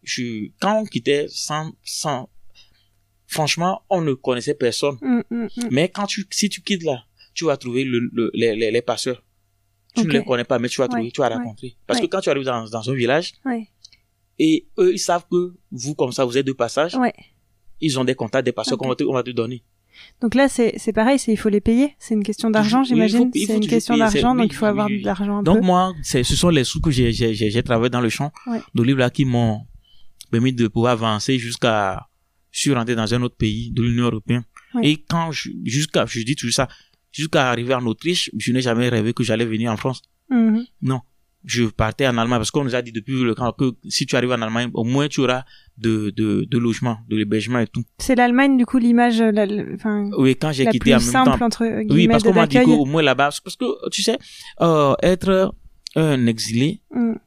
je, quand on quittait sans, sans, franchement, on ne connaissait personne. Mhm. Mais quand tu, si tu quittes là, tu vas trouver le, le- les, les, les passeurs. Tu ne les connais pas, mais tu vas trouver, Ouais, tu vas ouais. rencontrer. Parce Ouais. que quand tu arrives dans, dans un village. Et eux, ils savent que vous, comme ça, vous êtes de passage, Ouais. ils ont des contacts des passeurs qu'on va te, on va te donner. Donc là, c'est c'est pareil, c'est il faut les payer. C'est une question d'argent, j'imagine. C'est une question d'argent, donc il faut avoir de l'argent un Donc peu. moi, ce sont les sous que j'ai, j'ai, j'ai, j'ai travaillé dans le champ Ouais. d'olive là qui m'ont permis de pouvoir avancer jusqu'à, je suis rentré dans un autre pays de l'Union Européenne. Ouais. Et quand je, jusqu'à, je dis toujours ça, jusqu'à arriver en Autriche, je n'ai jamais rêvé que j'allais venir en France. Mhm. Non. Je partais en Allemagne parce qu'on nous a dit depuis le camp que si tu arrives en Allemagne, au moins tu auras de, de, de logement, de l'hébergement et tout. C'est l'Allemagne, du coup, l'image, la, la- enfin, Oui, quand j'ai quitté en même simple temps. entre Oui, parce qu'on m'a dit qu'au moins là-bas, parce que tu sais, euh, être un exilé, Mhm.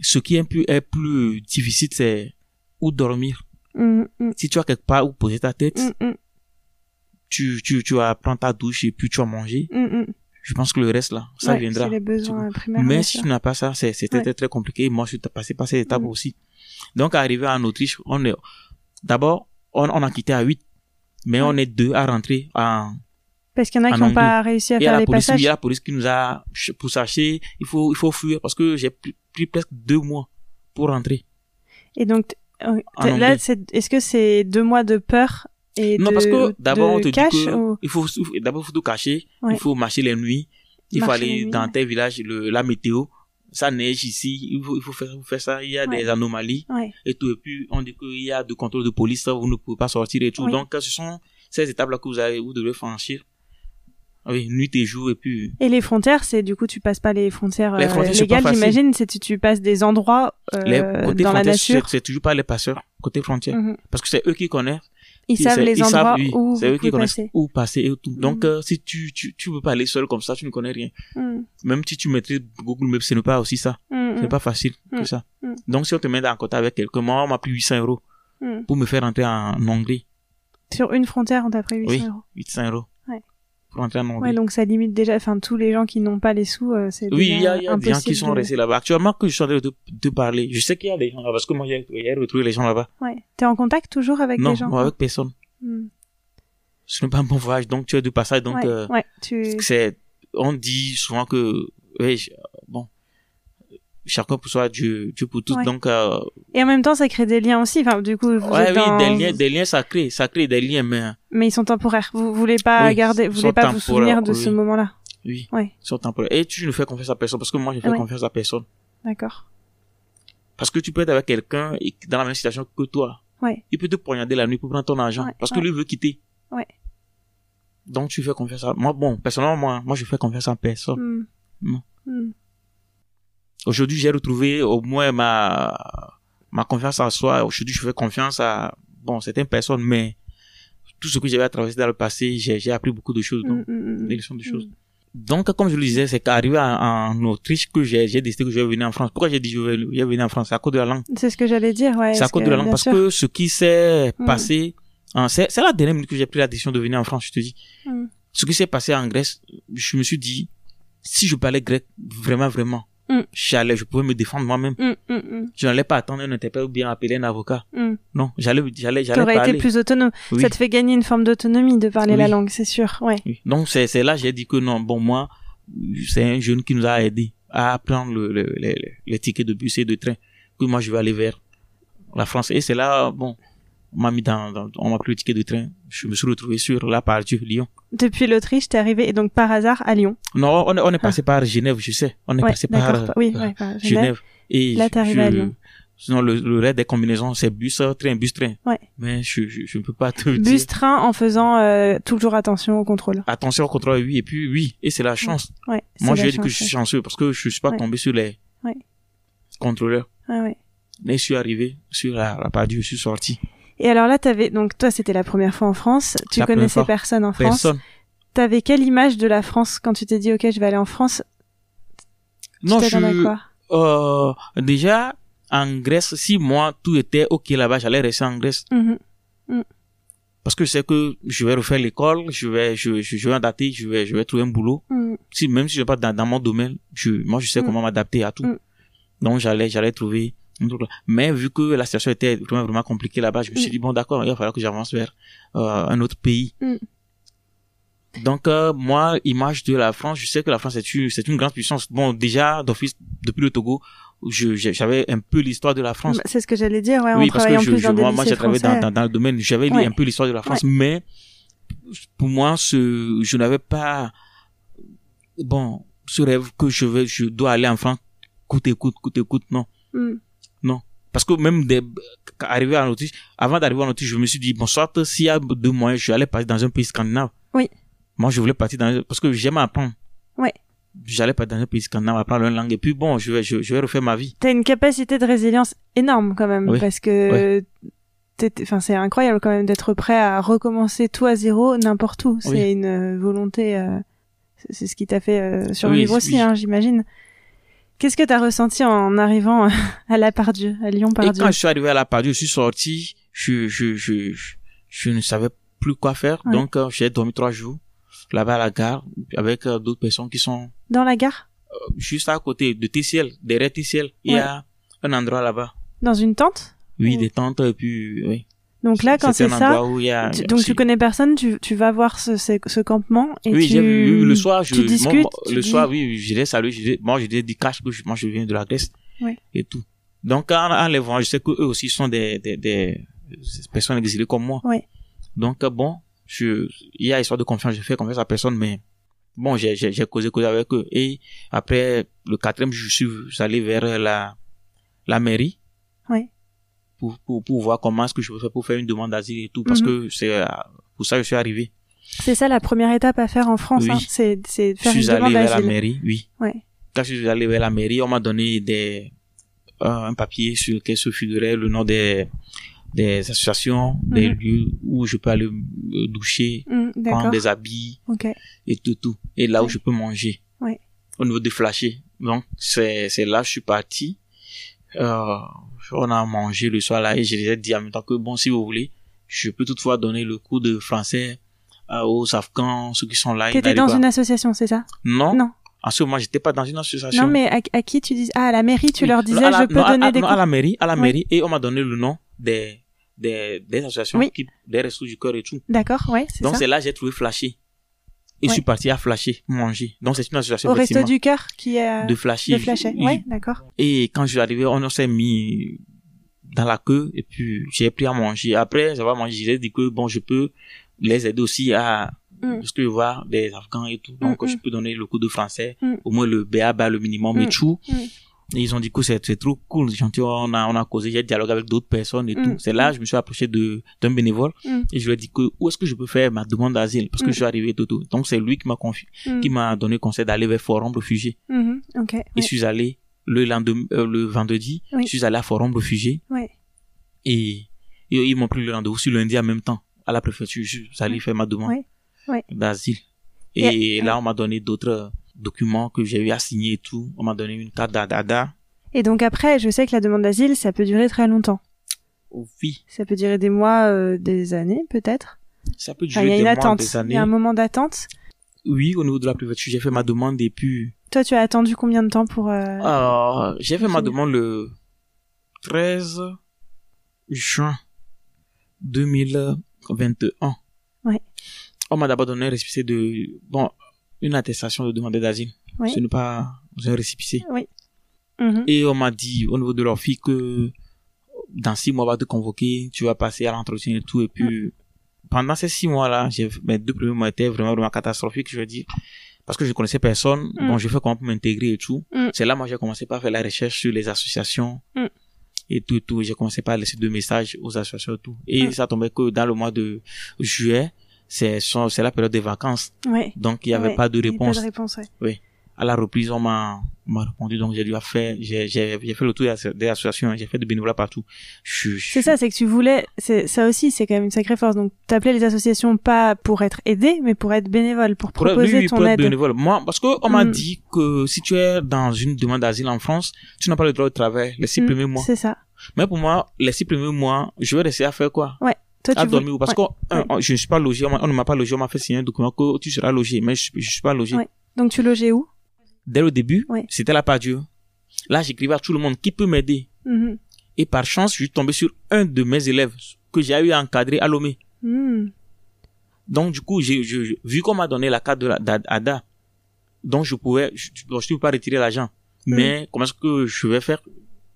ce qui est plus, est plus difficile, c'est où dormir. Mhm, mhm, Si tu as quelque part où poser ta tête, tu, tu, tu vas prendre ta douche et puis tu vas manger. Mhm, mhm. Je pense que le reste là, ça Ouais, viendra. C'est les besoins primaires. Mais si tu n'as pas ça, c'est- Ouais. très, très compliqué. Moi, je suis passé par cette étape Mm. aussi. Donc, arrivé en Autriche, on est, d'abord, on, on a quitté à 8, mais Ouais. on est deux à rentrer en, Parce qu'il y en a qui n'ont pas réussi à il faire les police, il passages. y a la police qui nous a, sachez, il faut, il faut fuir parce que j'ai pris, pris presque deux mois pour rentrer. Et donc, euh, là, est-ce que c'est deux mois de peur et non, de, parce que d'abord, on te dit que, ou... il faut, d'abord, il faut tout cacher. Ouais. Il faut marcher les nuits. Il faut Marcher aller les nuits, dans ouais. tes villages, le, la météo. Ça neige ici. Il faut, il faut faire, il faut faire ça. Il y a Ouais. des anomalies. Ouais. et tout. Et puis, on dit qu'il y a de contrôle de police, vous ne pouvez pas sortir et tout. Donc, ce sont ces étapes-là que vous avez, vous devez franchir. Oui, nuit et jour, et puis, Et les frontières, c'est du coup, tu passes pas les frontières, Les euh, frontières, légales, j'imagine. C'est tu, tu passes des endroits euh, les côtés dans la nature. c'est- toujours pas les passeurs, côté frontière. Mhm. Parce que c'est eux qui connaissent. Ils savent les ils endroits oui, où vous eux qui pouvez connaissent passer. où passer et tout. Donc, Mhm. euh, si tu, tu, tu veux pas aller seul comme ça, tu ne connais rien. Mhm. Même si tu maîtrises Google Maps, ce n'est pas aussi ça. Mhm. C'est pas facile que ça. Donc, si on te met en contact avec quelqu'un, moi, on m'a pris 800 euros pour me faire entrer en Hongrie. Sur une frontière, on t'a pris 800 Oui. euros. 800 euros. Ouais. Pour entrer en Hongrie. Ouais, donc ça limite déjà, enfin, tous les gens qui n'ont pas les sous, euh, c'est Oui, il y a, y a des gens qui sont de- restés là-bas. Actuellement, que je suis en train de te parler, je sais qu'il y a des gens là-bas, parce que moi, j'ai j'ai retrouvé les gens là-bas. Ouais. T'es en contact toujours avec Non, les gens moi, avec personne. Mhm. Ce n'est pas un bon voyage, donc tu es de passage, donc ouais, euh, ouais, tu... c'est, on dit souvent que, je- bon, chacun pour soi, Dieu, Dieu pour tous, Ouais. donc, euh, Et en même temps, ça crée des liens aussi. Enfin, du coup, vous ouais, êtes oui, dans- des liens, des liens sacrés, sacrés, des liens, mais, mais ils sont temporaires. Vous voulez pas Oui, garder, vous voulez pas vous souvenir de ce oui. moment-là. oui, Ouais. ils sont temporaires. Et tu ne fais confiance à personne, parce que moi, je fais Ouais. confiance à personne. D'accord. Parce que tu peux être avec quelqu'un dans la même situation que toi. Ouais. Il peut te poignarder la nuit pour prendre ton argent. Parce que lui veut quitter. Ouais. Donc tu fais confiance à moi. Bon, personnellement, moi, moi je fais confiance en personne. Hmm. Non. Hmm. Aujourd'hui, j'ai retrouvé au moins ma, ma confiance en soi. Aujourd'hui, je fais confiance à, bon, certaines personnes, mais tout ce que j'avais à traverser dans le passé, j'ai, j'ai appris beaucoup de choses, donc, Hmm, hmm, hmm. des leçons de choses. Donc, comme je le disais, c'est qu'arrivé en, Autriche que j'ai, j'ai décidé que je vais venir en France. Pourquoi j'ai dit que je vais, je vais venir en France? C'est à cause de la langue. C'est ce que j'allais dire, ouais. C'est à cause que, de la langue parce sûr. que ce qui s'est Mm. passé, hein, c'est c'est la dernière minute que j'ai pris la décision de venir en France, je te dis. Mm. Ce qui s'est passé en Grèce, je me suis dit, si je parlais grec vraiment, vraiment, Mm. je pouvais me défendre moi-même. Hmm, hmm, Je n'allais pas attendre un interprète ou bien appeler un avocat. Non, j'allais, j'allais, j'allais parler. été plus autonome. Oui. Ça te fait gagner une forme d'autonomie de parler Oui. la langue, c'est sûr. Ouais. Oui. Donc c'est c'est là j'ai dit que non, bon moi, c'est un jeune qui nous a aidé à prendre le, le, le- le- les tickets de bus et de train. Que moi je vais aller vers la France. Et c'est là, bon, on m'a mis dans, dans- on m'a pris le ticket de train. Je me suis retrouvé sur la part du Lyon. Depuis l'Autriche, t'es arrivé et donc par hasard à Lyon. Non, on est, on est passé par Genève, je sais. On est Ah. Ouais, passé par. Oui, euh, ouais, par Genève. Genève. Et Là, t'es arrivé je- à Lyon. Sinon, le, le reste des combinaisons, c'est bus, euh, train, bus, train. Ouais. Mais je, je, je ne peux pas te Bus, dire. train, en faisant euh, toujours attention au contrôle. Attention au contrôle, oui. Et puis, oui. Et c'est la chance. Ouais. Moi, je la dis que je suis chance, chanceux parce que je suis pas Ouais. tombé sur les Ouais. contrôleurs. Ah ouais. Mais je suis arrivé sur la, la part je suis sorti. Et alors là, t'avais donc toi, c'était la première fois en France. Tu La connaissais personne en France. Personne. T'avais quelle image de la France quand tu t'es dit ok, je vais aller en France? Non, tu je quoi? Euh, déjà, en Grèce, si moi, tout était OK là-bas, j'allais rester en Grèce. Mhm. Parce que je sais que je vais refaire l'école, je vais, je, je, je vais adapter, je vais, je vais trouver un boulot. Mhm. Si, même si je vais pas dans, dans mon domaine, je, moi, je sais Mm. comment m'adapter à tout. Mm. Donc, j'allais, j'allais trouver. Mais vu que la situation était vraiment, vraiment compliquée là-bas, je me suis Mm. dit, bon, d'accord, il va falloir que j'avance vers, euh, un autre pays. Mm. Donc, euh, moi, image de la France, je sais que la France est une, c'est une grande puissance. Bon, déjà, d'office, depuis le Togo, j'avais un peu l'histoire de la France. Bah, C'est ce que j'allais dire, ouais, oui, parce que travaillant je, plus je- dans des moi, moi, j'ai travaillé dans, dans, dans le domaine, j'avais lu Ouais. un peu l'histoire de la France, mais pour moi, ce, je n'avais pas, bon, ce rêve que je vais, je dois aller en France, coûte et coûte, coûte et coûte, non. Mm. Parce que même des, arrivé en Autriche, avant d'arriver en Autriche, je me suis dit, bon, soit s'il y a deux moyens, je vais aller partir dans un pays scandinave. Oui. Moi, je voulais partir dans, parce que j'aime apprendre. Ouais. J'allais partir dans un pays scandinave, apprendre une langue, et puis bon, je vais, je, je vais refaire ma vie. T'as une capacité de résilience énorme quand même, Oui. parce que enfin c'est incroyable quand même d'être prêt à recommencer tout à zéro n'importe où. C'est Oui. une volonté, euh, c'est- c'est ce qui t'a fait euh, survivre Oui, aussi, oui. hein, j'imagine. Qu'est-ce que t'as ressenti en arrivant à la Pardieu, à Lyon Et Pardieu quand je suis arrivé à la Pardieu, je suis sorti, je, je, je, je, je ne savais plus quoi faire. Ouais. Donc, euh, j'ai dormi trois jours là-bas à la gare avec euh, d'autres personnes qui sont Dans la gare, euh, juste à côté de TCL, derrière TCL. Il y a un endroit là-bas. dans une tente. Oui, des tentes et puis, oui. Donc là, quand c'est ça, où il y a, tu- il y a donc aussi- tu connais personne, tu, tu vas voir ce, ce, ce campement et oui, tu... oui, le soir, je, tu discutes, moi, tu le dis- soir, oui, je l'ai salué, je moi, je que je, moi, je viens de la Grèce. Ouais. Et tout. Donc, en, en les voyant, je sais que eux aussi sont des, des, des, personnes exilées comme moi. Ouais. Donc, euh, bon, je, il y a histoire de confiance, je fais confiance à personne, mais bon, j'ai, j'ai, j'ai causé, causé avec eux. Et après, le quatrième, je suis allé vers la, la mairie. Ouais. Pour, pour, pour voir comment est-ce que je peux faire pour faire une demande d'asile et tout, parce Mhm. que c'est euh, pour ça que je suis arrivé. C'est ça la première étape à faire en France, Oui. hein, c'est Je faire une suis allé demande vers la d'asile. mairie, oui. Ouais. Quand je suis allé vers la mairie, on m'a donné des, euh, un papier sur lequel se figurait le nom des, des associations, des Mhm. lieux où je peux aller me doucher, Hmm, prendre des habits et tout, tout. Et là où je peux manger. Au niveau de Flasher. Donc, c'est, c'est là que je suis parti. Euh, on a mangé le soir là et je les ai dit en même temps que bon, si vous voulez, je peux toutefois donner le cours de français euh, aux Afghans, ceux qui sont là. T'étais n'arrivent dans une association, c'est ça? Non. Non. En ce moment, j'étais pas dans une association. Non, mais à, à qui tu dis Ah, à la mairie, tu Oui. leur disais, la- je peux non, donner à, des non, cours. à la mairie, à la Oui. mairie, et on m'a donné le nom des, des, des associations Oui. qui, des restos du cœur et tout. D'accord, ouais, c'est Donc ça. c'est là j'ai trouvé Flasher. Et Ouais. je suis parti à Flasher, manger. Donc c'est une association Au resto du cœur qui est de Flasher. de. Ouais, d'accord. Et quand je suis arrivé, on s'est mis dans la queue et puis j'ai pris à manger. Après, j'avais mangé, j'ai dit que bon, je peux les aider aussi à, Mm. parce que je vois des Afghans et tout. Donc Mm, je mm. peux donner le cours de français, Mm. au moins le BABA, le minimum et tout. Et ils ont dit que c'est trop cool, gentil. On a, on a causé, j'ai dialogué avec d'autres personnes et Mm. tout. C'est là je me suis approché de, d'un bénévole Mm. et je lui ai dit que où est-ce que je peux faire ma demande d'asile? Parce que Mm. je suis arrivé tout, tout. Donc c'est lui qui m'a confié, Hmm, qui m'a donné conseil d'aller vers Forum Réfugié. mhm, Ok. Et ouais. je suis allé le lendemain, euh, le vendredi, Oui. je suis allé à Forum Réfugié Ouais. et, et ils m'ont pris le rendez-vous sur lundi en même temps à la préfecture. Je suis allé faire ma demande d'asile. Et- Et, là, on m'a donné d'autres documents que j'ai eu à signer et tout. On m'a donné une carte d'ADA. Et donc après, je sais que la demande d'asile, ça peut durer très longtemps. Oui, Ça peut durer des mois, euh, des années, peut-être. ça peut Enfin, durer il y a des une mois, attente. des Il années. y a un moment d'attente. Oui, au niveau de la préfecture, j'ai fait ma demande et puis Toi, tu as attendu combien de temps pour euh, euh, j'ai fait ma demande le 13 juin 2021. Ouais. On m'a d'abord donné un récépissé de bon une attestation de demande d'asile. Oui. Ce n'est pas un récépissé. mhm. Et on m'a dit au niveau de leur fille que dans six mois on va te convoquer, tu vas passer à l'entretien et tout. Et puis pendant ces six mois-là, j'ai mes deux premiers mois étaient vraiment vraiment catastrophiques, je veux dire, parce que je connaissais personne. Mm. Bon, je fais comment pour m'intégrer et tout. Mm. C'est là moi j'ai commencé par faire la recherche sur les associations. Mm. Et tout, et tout. J'ai commencé par laisser deux messages aux associations et tout. Et Mm. ça tombait que dans le mois de juillet, c'est c'est la période des vacances. Ouais. Donc il y avait Ouais. pas de réponse. Pas de réponse, ouais. Oui. à la reprise, on m'a, m'a répondu, donc j'ai dû faire, j'ai, j'ai, j'ai fait le tour des associations, j'ai fait du bénévolat partout. Je, C'est ça, c'est que tu voulais, c'est ça aussi, c'est quand même une sacrée force. Donc, t'appelais les associations pas pour être aidé, mais pour être bénévole, pour Pour être, proposer oui, oui, ton pour être aide. bénévole. Moi, parce que on m'a Mm. dit que si tu es dans une demande d'asile en France, tu n'as pas le droit de travail les six Mm, premiers mois. C'est ça. Mais pour moi, les six premiers mois, je vais rester à faire quoi? Toi, à tu dormir. Parce ouais. que, je ne suis pas logé, on, ne m'a pas logé, on m'a fait signer un document que tu seras logé, mais je, je suis pas logé. Ouais. Donc, tu logeais où? Dès le début, c'était la part Dieu. Là, j'écrivais à tout le monde qui peut m'aider. Mhm. Et par chance, je suis tombé sur un de mes élèves que j'ai eu à encadrer à Lomé. Hmm. Donc, du coup, j'ai, vu qu'on m'a donné la carte de la, d'ADA, donc je pouvais, je, ne peux pas retirer l'argent. Mm. Mais, comment est-ce que je vais faire?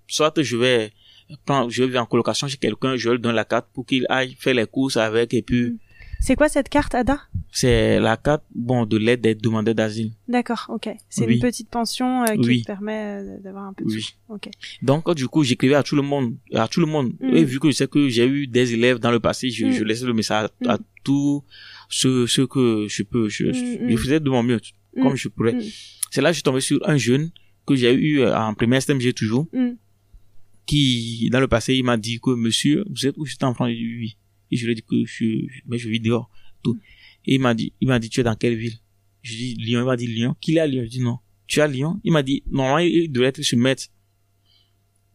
Soit je vais prendre, je vais en colocation chez quelqu'un, je lui donne la carte pour qu'il aille faire les courses avec et puis, Mm. C'est quoi cette carte, Ada? C'est la carte, bon, de l'aide des demandeurs d'asile. D'accord, ok. C'est Oui. une petite pension euh, qui Oui. te permet euh, d'avoir un peu de Oui. sous. Ok. Donc, du coup, j'écrivais à tout le monde, à tout le monde. Mm. Et vu que je sais que j'ai eu des élèves dans le passé, je, Mm. je laissais le message à, à Mm. tous ceux, ceux que je peux, je, Mm, je faisais de mon mieux, Mm. comme je pourrais. C'est là que je suis tombé sur un jeune que j'ai eu euh, en première STMG toujours. Qui, dans le passé, il m'a dit que, monsieur, vous êtes où j'étais en France? Dit oui. Et je lui ai dit que je, mais je vis dehors, tout. Et il m'a dit, il m'a dit, tu es dans quelle ville? Je dis Lyon. Il m'a dit Lyon. Qu'il est à Lyon? Je dis non. Tu es à Lyon? Il m'a dit, non, il devrait être sur Metz.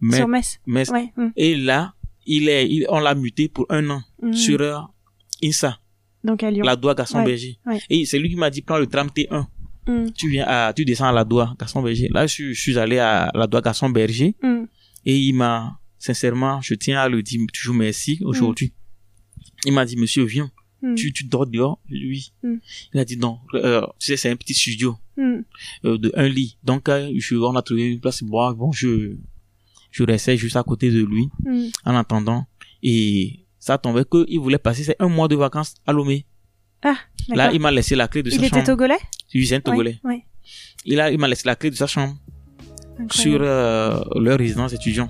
Metz. Sur Metz. Metz. Ouais. hmm. Et là, il est, il- on l'a muté pour un an Mhm. sur euh, INSA, Donc à Lyon. la Doua Gaston Ouais, Berger. ouais. Et c'est lui qui m'a dit prends le tram T1. Hmm. Tu viens à, tu descends à la Doua Gaston Berger. Là, je, suis- je suis allé à la Doua Gaston Berger. Et il m'a, sincèrement, je tiens à le dire toujours merci aujourd'hui. Il m'a dit monsieur viens, Hmm. tu, tu dors dehors. Oui. Mm. Il a dit non. Euh, tu sais, c'est un petit studio Hmm. euh, de un lit. Donc, euh, je, on a trouvé une place. Bon, bon, je, je restais juste à côté de lui en attendant. Et ça tombait que il voulait passer c'est un mois de vacances à Lomé. Ah, Là, il m'a laissé la clé de Il sa était chambre. togolais? Oui, c'est un Togolais. Ouais, ouais. Il a, il m'a laissé la clé de sa chambre Incroyable. sur euh, leur résidence étudiant.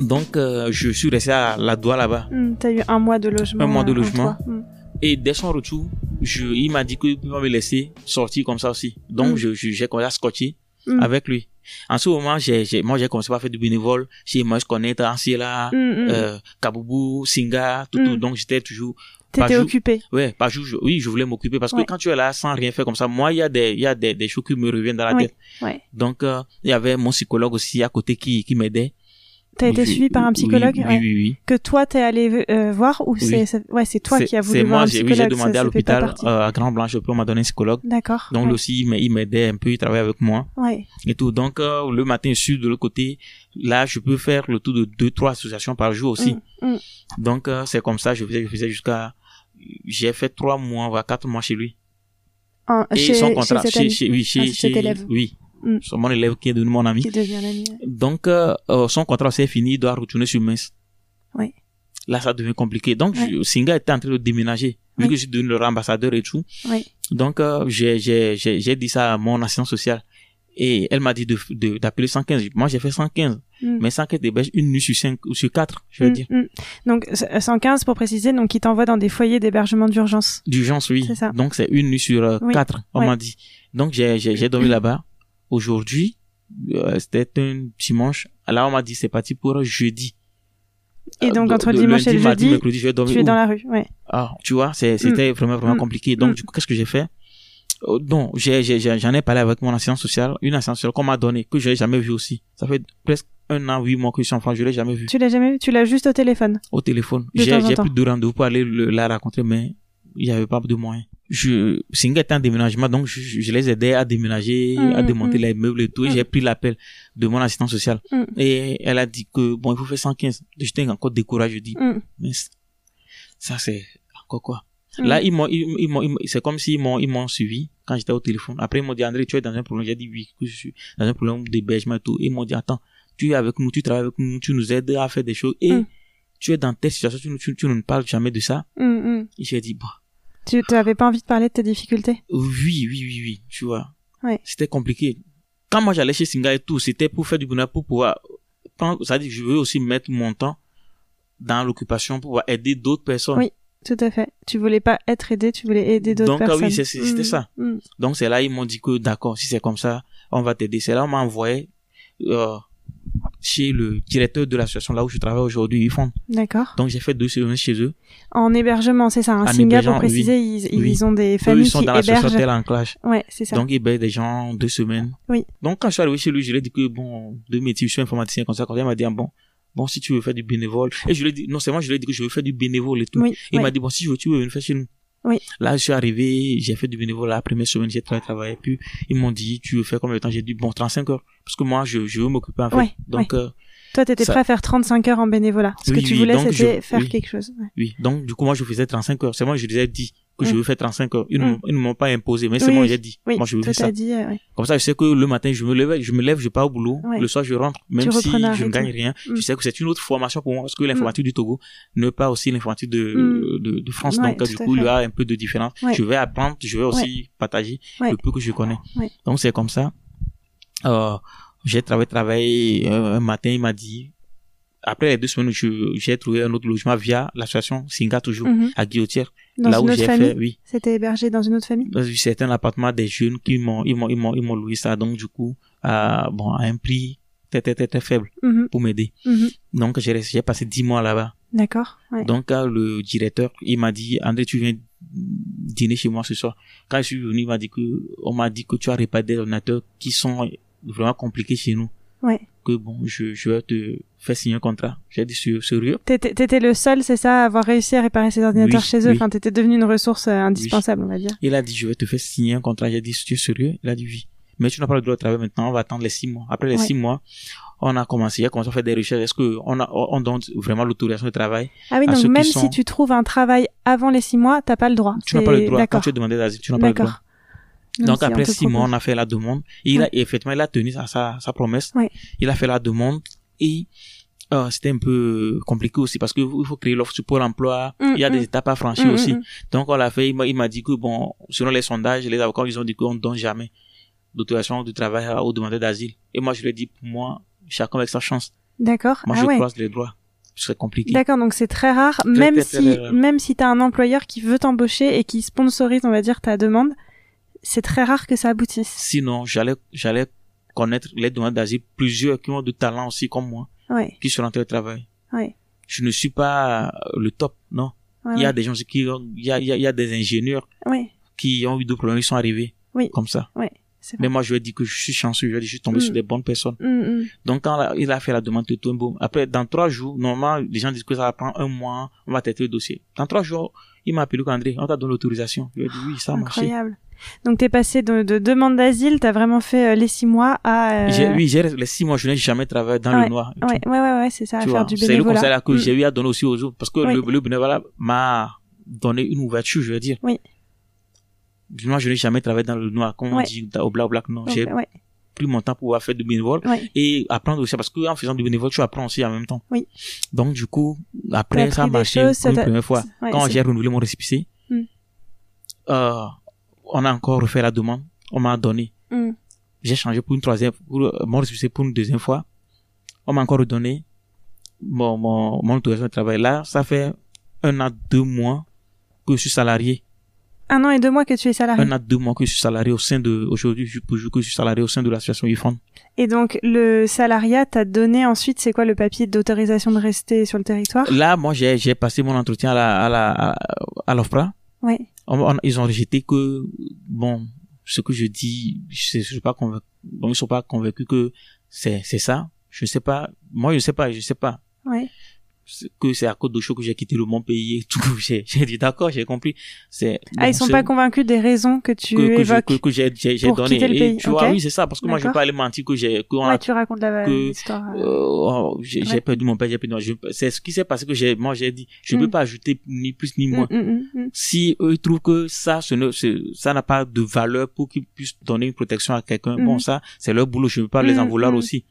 Donc, euh, je suis resté à la Doua là-bas. Hmm, T'as eu un mois de logement. Un mois de euh, en logement. Hmm. Et dès son retour, je, il m'a dit qu'il pas me laisser sortir comme ça aussi. Donc, Mm. je, je- j'ai commencé à scotcher Mm. avec lui. En ce moment, j'ai, moi, j'ai commencé à faire du bénévole chez Connect, Anciela, Hmm, hmm. euh, Kaboubou, Singa, tout, tout. Donc, j'étais toujours, T'étais occupé. ouais, par jour, je- oui, je voulais m'occuper parce Ouais. que quand tu es là sans rien faire comme ça, moi, il y a des, il y a des, des choses qui me reviennent dans la tête. Ouais. Donc, euh, il y avait mon psychologue aussi à côté qui, qui m'aidait. T'as été suivi par un psychologue Oui, ouais. oui, oui. Que toi, t'es allé euh, voir ou c'est ouais, c'est toi qui as voulu c'est voir moi, un j'ai, oui, psychologue j'ai demandé ça- à l'hôpital, euh, à Grand Blanche, on m'a donné un psychologue. D'accord. Donc, ouais. lui aussi, il m'a- il m'aidait un peu, il travaillait avec moi. Ouais. et tout. Donc, euh, le matin, je suis de l'autre côté. Là, je peux faire le tour de deux, trois associations par jour aussi. Hmm, hmm. Donc, c'est comme ça, je faisais, je faisais jusqu'à, j'ai fait trois mois, voire quatre mois chez lui. En- Et chez, son chez contrat, cet chez, ami chez, oui, chez, Ah, c'est cet chez- élève. oui. Mm. Mon élève qui est devenu mon ami. qui devient ouais. Donc, euh, euh, son contrat s'est fini, il doit retourner sur Metz. Oui. Là, ça devient compliqué. Donc, Ouais. je- Singa était en train de déménager. Vu que je suis devenu leur ambassadeur et tout. Oui. Donc, euh, j'ai, j'ai, j'ai, j'ai dit ça à mon assistante sociale. Et elle m'a dit de, de, d'appeler 115. Moi, j'ai fait 115. Mm. Mais 115 d'héberge une nuit sur 5 ou sur 4, je veux Mm, dire. mm. Donc c- 115 pour préciser, donc il t'envoie dans des foyers d'hébergement d'urgence. D'urgence, oui. C'est ça. Donc, c'est une nuit sur Oui. 4, on Ouais. m'a dit. Donc, j'ai, j'ai, j'ai dormi là-bas. Aujourd'hui, euh, c'était un dimanche. Là, on m'a dit, c'est parti pour jeudi. Et donc Euh, entre de- dimanche et lundi, le mardi, jeudi, mercredi, je vais dormir tu es où? dans la rue. Ouais. Ah, tu vois, c'est, c'était vraiment, vraiment Mm. compliqué. Donc, du coup, qu'est-ce que j'ai fait? Euh, Donc, j'ai, j'ai, j'en ai parlé avec mon assistante sociale, une assistante sociale qu'on m'a donnée, que je n'ai jamais vue aussi. Ça fait presque un an, huit mois que je suis en France, je l'ai jamais vue. Tu l'as jamais vu Tu l'as juste au téléphone? Au téléphone. De J'ai, j'ai plus de rendez-vous pour aller le- la rencontrer, mais il n'y avait pas de moyens. Je, Singa était en déménagement, donc je, je les aidais à déménager, à mm, démonter mm. les meubles et tout, et Mm. j'ai pris l'appel de mon assistante sociale. Et elle a dit que, bon, il faut faire 115. J'étais encore découragé, je dis, mais ça c'est encore quoi? Mm. Là, ils m'ont, ils, m'ont, ils m'ont- c'est comme s'ils m'ont, ils m'ont suivi quand j'étais au téléphone. Après, ils m'ont dit, André, tu es dans un problème. J'ai dit oui, je suis dans un problème d'hébergement et tout. Ils m'ont dit, attends, tu es avec nous, tu travailles avec nous, tu nous aides à faire des choses et Mm. tu es dans telle situation, tu, tu, tu ne parles jamais de ça. Mm, mm. Et j'ai dit, bah, Tu n'avais pas envie de parler de tes difficultés? Oui, oui, oui, oui, tu vois. Ouais. C'était compliqué. Quand moi j'allais chez Singa et tout, c'était pour faire du bonheur, pour pouvoir prendre, ça dit que je veux aussi mettre mon temps dans l'occupation pour pouvoir aider d'autres personnes. Oui. Tout à fait. Tu voulais pas être aidé, tu voulais aider d'autres Donc, ah personnes. oui, c'est- c'est- c'était Mm, ça. mm. Donc c'est là ils m'ont dit que d'accord, si c'est comme ça, on va t'aider. C'est là on m'a envoyé euh, chez le directeur de l'association là où je travaille aujourd'hui, ils font. D'accord. Donc j'ai fait deux semaines chez eux. En hébergement, c'est ça. Un En Singa, pour préciser, ils, ils Oui. ont des Eux, familles ils sont qui dans hébergent. en clash. Ouais, c'est ça. Donc ils hébergent des gens deux semaines. Oui. Donc quand je suis arrivé chez lui, je lui ai dit que bon, deux métiers, je suis informaticien comme ça. Quand il m'a dit ah, bon, bon si tu veux faire du bénévole. Et je lui ai dit non seulement je lui ai dit que je veux faire du bénévole et tout. oui. Il oui. m'a dit bon si je veux tu veux venir faire chez nous. Oui. Là je suis arrivé, j'ai fait du bénévole la première semaine, j'ai travaillé, travaillé. Puis ils m'ont dit tu veux faire combien de temps? J'ai dit bon 35 heures parce que moi je, je veux m'occuper en fait. Ouais, Donc euh, Toi, t'étais ça- prêt à faire 35 heures en bénévolat. Ce Oui, que tu oui, voulais, c'était je- faire oui. quelque chose. Ouais. oui. Donc du coup moi je faisais 35 heures. C'est moi je les ai dit que je Mm. veux faire 35 heures. Ils ne Mm. m'ont- ils ne m'ont pas imposé, mais c'est Oui, moi j'ai dit. Oui, Moi je veux faire ça. dit, ouais. Comme ça, je sais que le matin, je me lève, je me lève, je pars au boulot. Ouais. Le soir, je rentre. Même Tu si je ne gagne rien, Mm. je sais que c'est une autre formation pour moi parce que l'informatique du Togo n'est pas aussi l'informatique de, Mm. de, de France. Ouais, Donc, du coup, il y a un peu de différence. Je vais apprendre, je vais aussi partager le peu que je connais. Donc, c'est comme ça. Euh, j'ai travaillé, travaillé, euh, un matin, il m'a dit, après les deux semaines, j'ai trouvé un autre logement via l'association Singa toujours, Mhm. à Guillotière. Dans là une où autre j'ai famille? fait, oui. C'était hébergé dans une autre famille? Dans un certain appartement des jeunes qui m'ont, ils m'ont, ils m'ont, ils m'ont loué ça. Donc, du coup, à, bon, à un prix très, très, très, très faible Mhm. pour m'aider. Mhm. Donc, j'ai passé dix mois là-bas. D'accord. Ouais. Donc, quand le directeur, il m'a dit, André, tu viens dîner chez moi ce soir. Quand je suis venu, il m'a dit que, on m'a dit que tu as réparé des ordinateurs qui sont vraiment compliqués chez nous. Ouais. Que bon, je, je vais te faire signer un contrat. J'ai dit, sérieux? T'étais le seul, c'est ça, à avoir réussi à réparer ces ordinateurs Oui, chez eux. oui. Enfin, t'étais devenu une ressource euh, indispensable, on va dire. Il a dit, je vais te faire signer un contrat. J'ai dit, tu es sérieux? Il a dit, oui. Mais tu n'as pas le droit de travailler maintenant. On va attendre les six mois. Après les Ouais. six mois, on a commencé, il a commencé à faire des recherches. Est-ce que on on donne vraiment l'autorisation de travail? Ah oui, À donc ceux qui même sont- si tu trouves un travail avant les six mois, t'as pas le droit. Tu n'as pas le droit. Quand tu es demandé d'asile, tu n'as pas le droit. Donc si, on après six mois, on a fait la demande. Et il a, et effectivement, il a tenu sa, sa, sa promesse. Il a fait la demande et euh, c'était un peu compliqué aussi parce que il faut créer l'offre sur Pôle emploi. Mm, il y a mm. des étapes à franchir Mm, aussi. Donc on l'a fait. Il m'a, dit que bon, selon les sondages, les avocats, ils ont dit qu'on ne donne jamais d'autorisation de travail aux demandeurs d'asile. Et moi, je lui ai dit, pour moi, chacun avec sa chance. D'accord. Moi, ah je ouais. croise les droits. C'est compliqué. D'accord, donc c'est très rare, même très, très si rare. même si t'as un employeur qui veut t'embaucher et qui sponsorise, on va dire, ta demande, c'est très rare que ça aboutisse. Sinon, j'allais, j'allais connaître les demandeurs d'asile, plusieurs qui ont de talent aussi comme moi, Ouais, qui sont rentrés au travail. ouais. je ne suis pas le top, non. ouais il y a des gens qui, ont- il y a, il y a, des ingénieurs qui ont eu des problèmes, ils sont arrivés. Oui. Comme ça. Mais moi, je lui ai dit que je suis chanceux, je lui ai dit que je suis tombé Mm. sur des bonnes personnes. Mm, mm. Donc, quand la- il a fait la demande de tout, bon, après, dans trois jours, normalement, les gens disent que ça va prendre un mois, on va traiter le dossier. Dans trois jours, il m'a appelé qu'André, on t'a donné l'autorisation. Je lui ai dit, oui, ça a marché. Donc t'es passé de, de demande d'asile, t'as vraiment fait euh, les six mois à. euh, Oui, les six mois, je n'ai jamais travaillé dans le noir. tout. Ouais, ouais, ouais, ouais, c'est ça, à faire du c'est le bénévolat. conseil là que Mm. j'ai eu à donner aussi aux autres. Parce que Oui. le, le bénévolat m'a donné une ouverture, je veux dire. Oui. Moi, je n'ai jamais travaillé dans le noir, comme on dit au black black. Non, j'ai pris mon temps pour faire du bénévole et apprendre aussi. Parce que en faisant du bénévole, tu apprends aussi en même temps. Oui. Donc, du coup, après, ça a marché pour une première fois. Quand j'ai renouvelé mon récépissé, Mm. euh, on a encore refait la demande. On m'a donné. Mm. J'ai changé pour une troisième, pour euh, pour une deuxième fois. On m'a encore redonné mon, mon, mon autorisation de travail. Là, ça fait un an, deux mois que je suis salarié. Un an et deux mois que tu es salarié. Un an, deux mois que je suis salarié au sein de, aujourd'hui, je que suis salarié au sein de l'association IFON. Et donc le salariat t'a donné ensuite, c'est quoi le papier d'autorisation de rester sur le territoire? Là, moi, j'ai, j'ai passé mon entretien à la, à la, à, à l'OFPRA. Ouais. On- on- ils ont rejeté que, bon, ce que je dis, je, je suis pas convaincu, bon, ils sont pas convaincus que c'est, c'est ça. Je sais pas. Moi, je sais pas, je sais pas. Ouais. Que c'est à cause de choses que j'ai quitté le mon pays et tout. J'ai, j'ai dit d'accord, j'ai compris. C'est, ah, ils sont pas convaincus des raisons que tu que, évoques. que, que j'ai, donné. Et tu vois, oui, c'est ça, parce que moi, je vais pas aller mentir que j'ai, que on Ouais, a tu racontes la que- l'histoire. euh. euh, oh, j'ai, Ouais. perdu mon père, j'ai perdu C'est ce qui s'est passé que j'ai, moi, j'ai dit, je ne Mm. peux pas ajouter ni plus ni moins. Mm, mm, mm, mm. si eux ils trouvent que ça ce ne ça n'a pas de valeur pour qu'ils puissent donner une protection à quelqu'un bon ça c'est leur boulot je ne peux pas les en vouloir aussi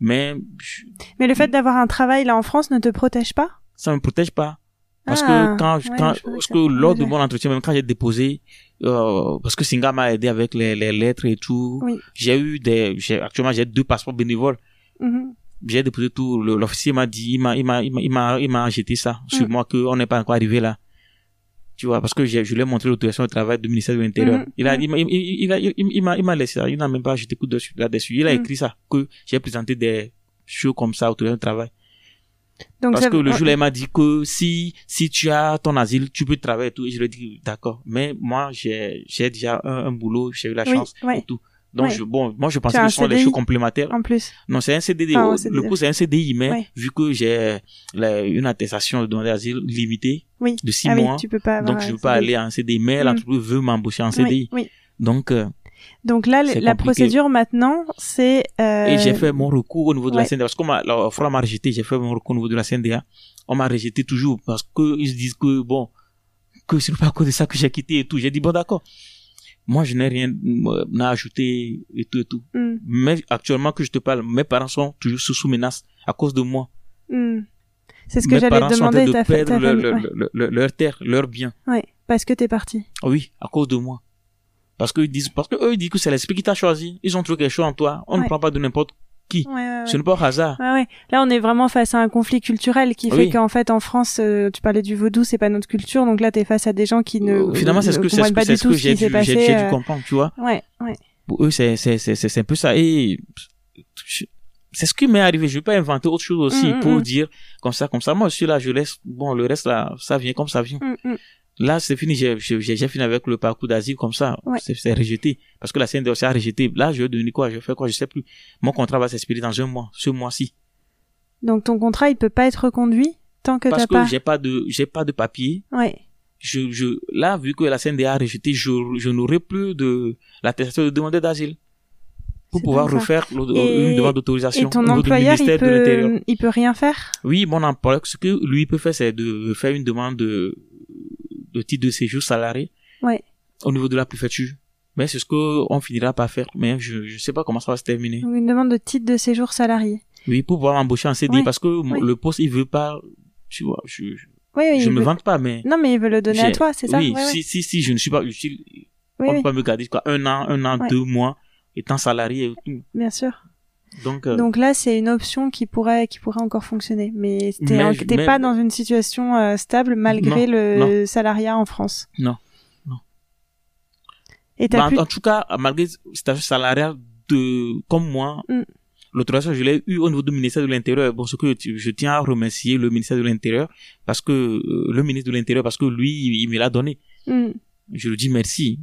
mais je- Mais le fait d'avoir un travail là en France ne te protège pas? Ça me protège pas parce Ah, que quand ouais, quand je vois parce ça. que lors de mon entretien même quand j'ai déposé euh, parce que Singa m'a aidé avec les, les lettres et tout Oui. j'ai eu des j'ai actuellement j'ai deux passeports bénévoles Mhm. j'ai déposé tout Le- l'officier m'a dit il m'a il m'a il m'a il m'a il m'a jeté ça sur Mm. moi que on n'est pas encore arrivé là Tu vois, parce que je lui ai montré l'autorisation de travail du ministère de l'Intérieur. Mhm. Il a, il m'a, il, il, a- il- m'a, il m'a laissé ça. Il n'a même pas jeté coup dessus, là-dessus. Il a Mhm. écrit ça, que j'ai présenté des choses comme ça, autorisation de travail. Donc Parce ça- que le jour il m'a dit que si, si tu as ton asile, tu peux travailler et tout. Et je lui ai dit, d'accord. Mais moi, j'ai, j'ai déjà un, un boulot, j'ai eu la Oui, chance ouais. et tout. Donc, Ouais. je, bon, moi, je pensais que ce sont des choses complémentaires. en plus. Non, c'est un CDD. Oh. Le poste, c'est un CDI, mais Ouais. vu que j'ai une attestation de demander d'asile limitée Oui. de six ah mois, oui, tu peux pas avoir donc je ne peux pas aller en CDI, mais Mm. l'entreprise veut m'embaucher en CDI. Oui, oui. Donc, euh, Donc là, C'est la compliqué. procédure maintenant, c'est. euh, et j'ai fait mon recours au niveau de la. CNDA. Parce que m'a- la fois, m'a rejeté, j'ai fait mon recours au niveau de la CNDA. On m'a rejeté toujours parce que ils se disent que, bon, que ce n'est pas à cause de ça que j'ai quitté et tout. J'ai dit, bon, d'accord. Moi, je n'ai rien euh, à ajouter et tout et tout. hmm, Mais actuellement que je te parle, mes parents sont toujours sous, sous menace à cause de moi. hmm. C'est ce que mes j'allais parents te sont en train demander, de perdre leur, leur, ouais. leur- leur- leur terre, leur bien. Ouais, parce que t'es parti. Oui, à cause de moi. Parce que ils disent, parce que eux, ils disent que c'est l'esprit qui t'a choisi. Ils ont trouvé quelque chose en toi. On Ouais. ne prend pas de n'importe qui. Ouais, ouais, Ce n'est pas au hasard. Là, on est vraiment face à un conflit culturel qui fait Oui. qu'en fait, en France, euh, tu parlais du vaudou, c'est pas notre culture. Donc là, t'es face à des gens qui ne. Euh, Finalement, c'est ce que, c'est ce que, c'est ce que j'ai dû, passé. j'ai dû euh, comprendre, tu vois. Ouais, ouais. Pour eux, c'est, c'est, c'est, c'est, un peu ça. Et c'est ce qui m'est arrivé. Je vais pas inventer autre chose aussi Mm, mm, pour mm. dire comme ça, comme ça. Moi, je suis là, je laisse, bon, le reste là, ça vient comme ça vient. Hmm. Là, c'est fini. J'ai, fini avec le parcours d'asile comme ça. Ouais. C'est, rejeté. Parce que la CNDA aussi a rejeté. Là, je vais devenir quoi? Je vais faire quoi? Je sais plus. Mon contrat va s'expirer dans un mois. Ce mois-ci. Donc ton contrat, il peut pas être reconduit tant que Parce que pas. j'ai pas de, j'ai pas de papier. Ouais. Je, je, là, vu que la CNDA a rejeté, je, je n'aurai plus de l'attestation de demandeur d'asile. Pour pouvoir refaire Et- une demande Et d'autorisation ton au niveau du employeur, il de peut, il peut rien faire? Oui, mon employeur, ce que lui peut faire, c'est de faire une demande de, de titre de séjour salarié Ouais. au niveau de la préfecture. Mais c'est ce que on finira par faire. Mais je, je sais pas comment ça va se terminer. Une demande de titre de séjour salarié. Oui, pour pouvoir embaucher en CDI Ouais, parce que ouais. le poste, il veut pas, tu vois, je, oui. je me veut- vante pas, mais. Non, mais il veut le donner à toi, c'est ça? Oui, si, si, si, je ne suis pas utile, on oui, peut pas me garder quoi, un an, un an, deux mois, étant salarié et tout. bien sûr. Donc, euh, Donc là, c'est une option qui pourrait, qui pourrait encore fonctionner. Mais t'es, en- mais- pas dans une situation euh, stable malgré Non, le salariat en France. Non, non. Et bah, en, pu... en tout cas, malgré statut salarial de, comme moi, Mm. l'autorisation, je l'ai eu au niveau du ministère de l'Intérieur. Bon, ce que je tiens à remercier le ministère de l'Intérieur parce que, euh, le ministre de l'Intérieur, parce que lui, il, il me l'a donné. Hmm, Je lui dis merci.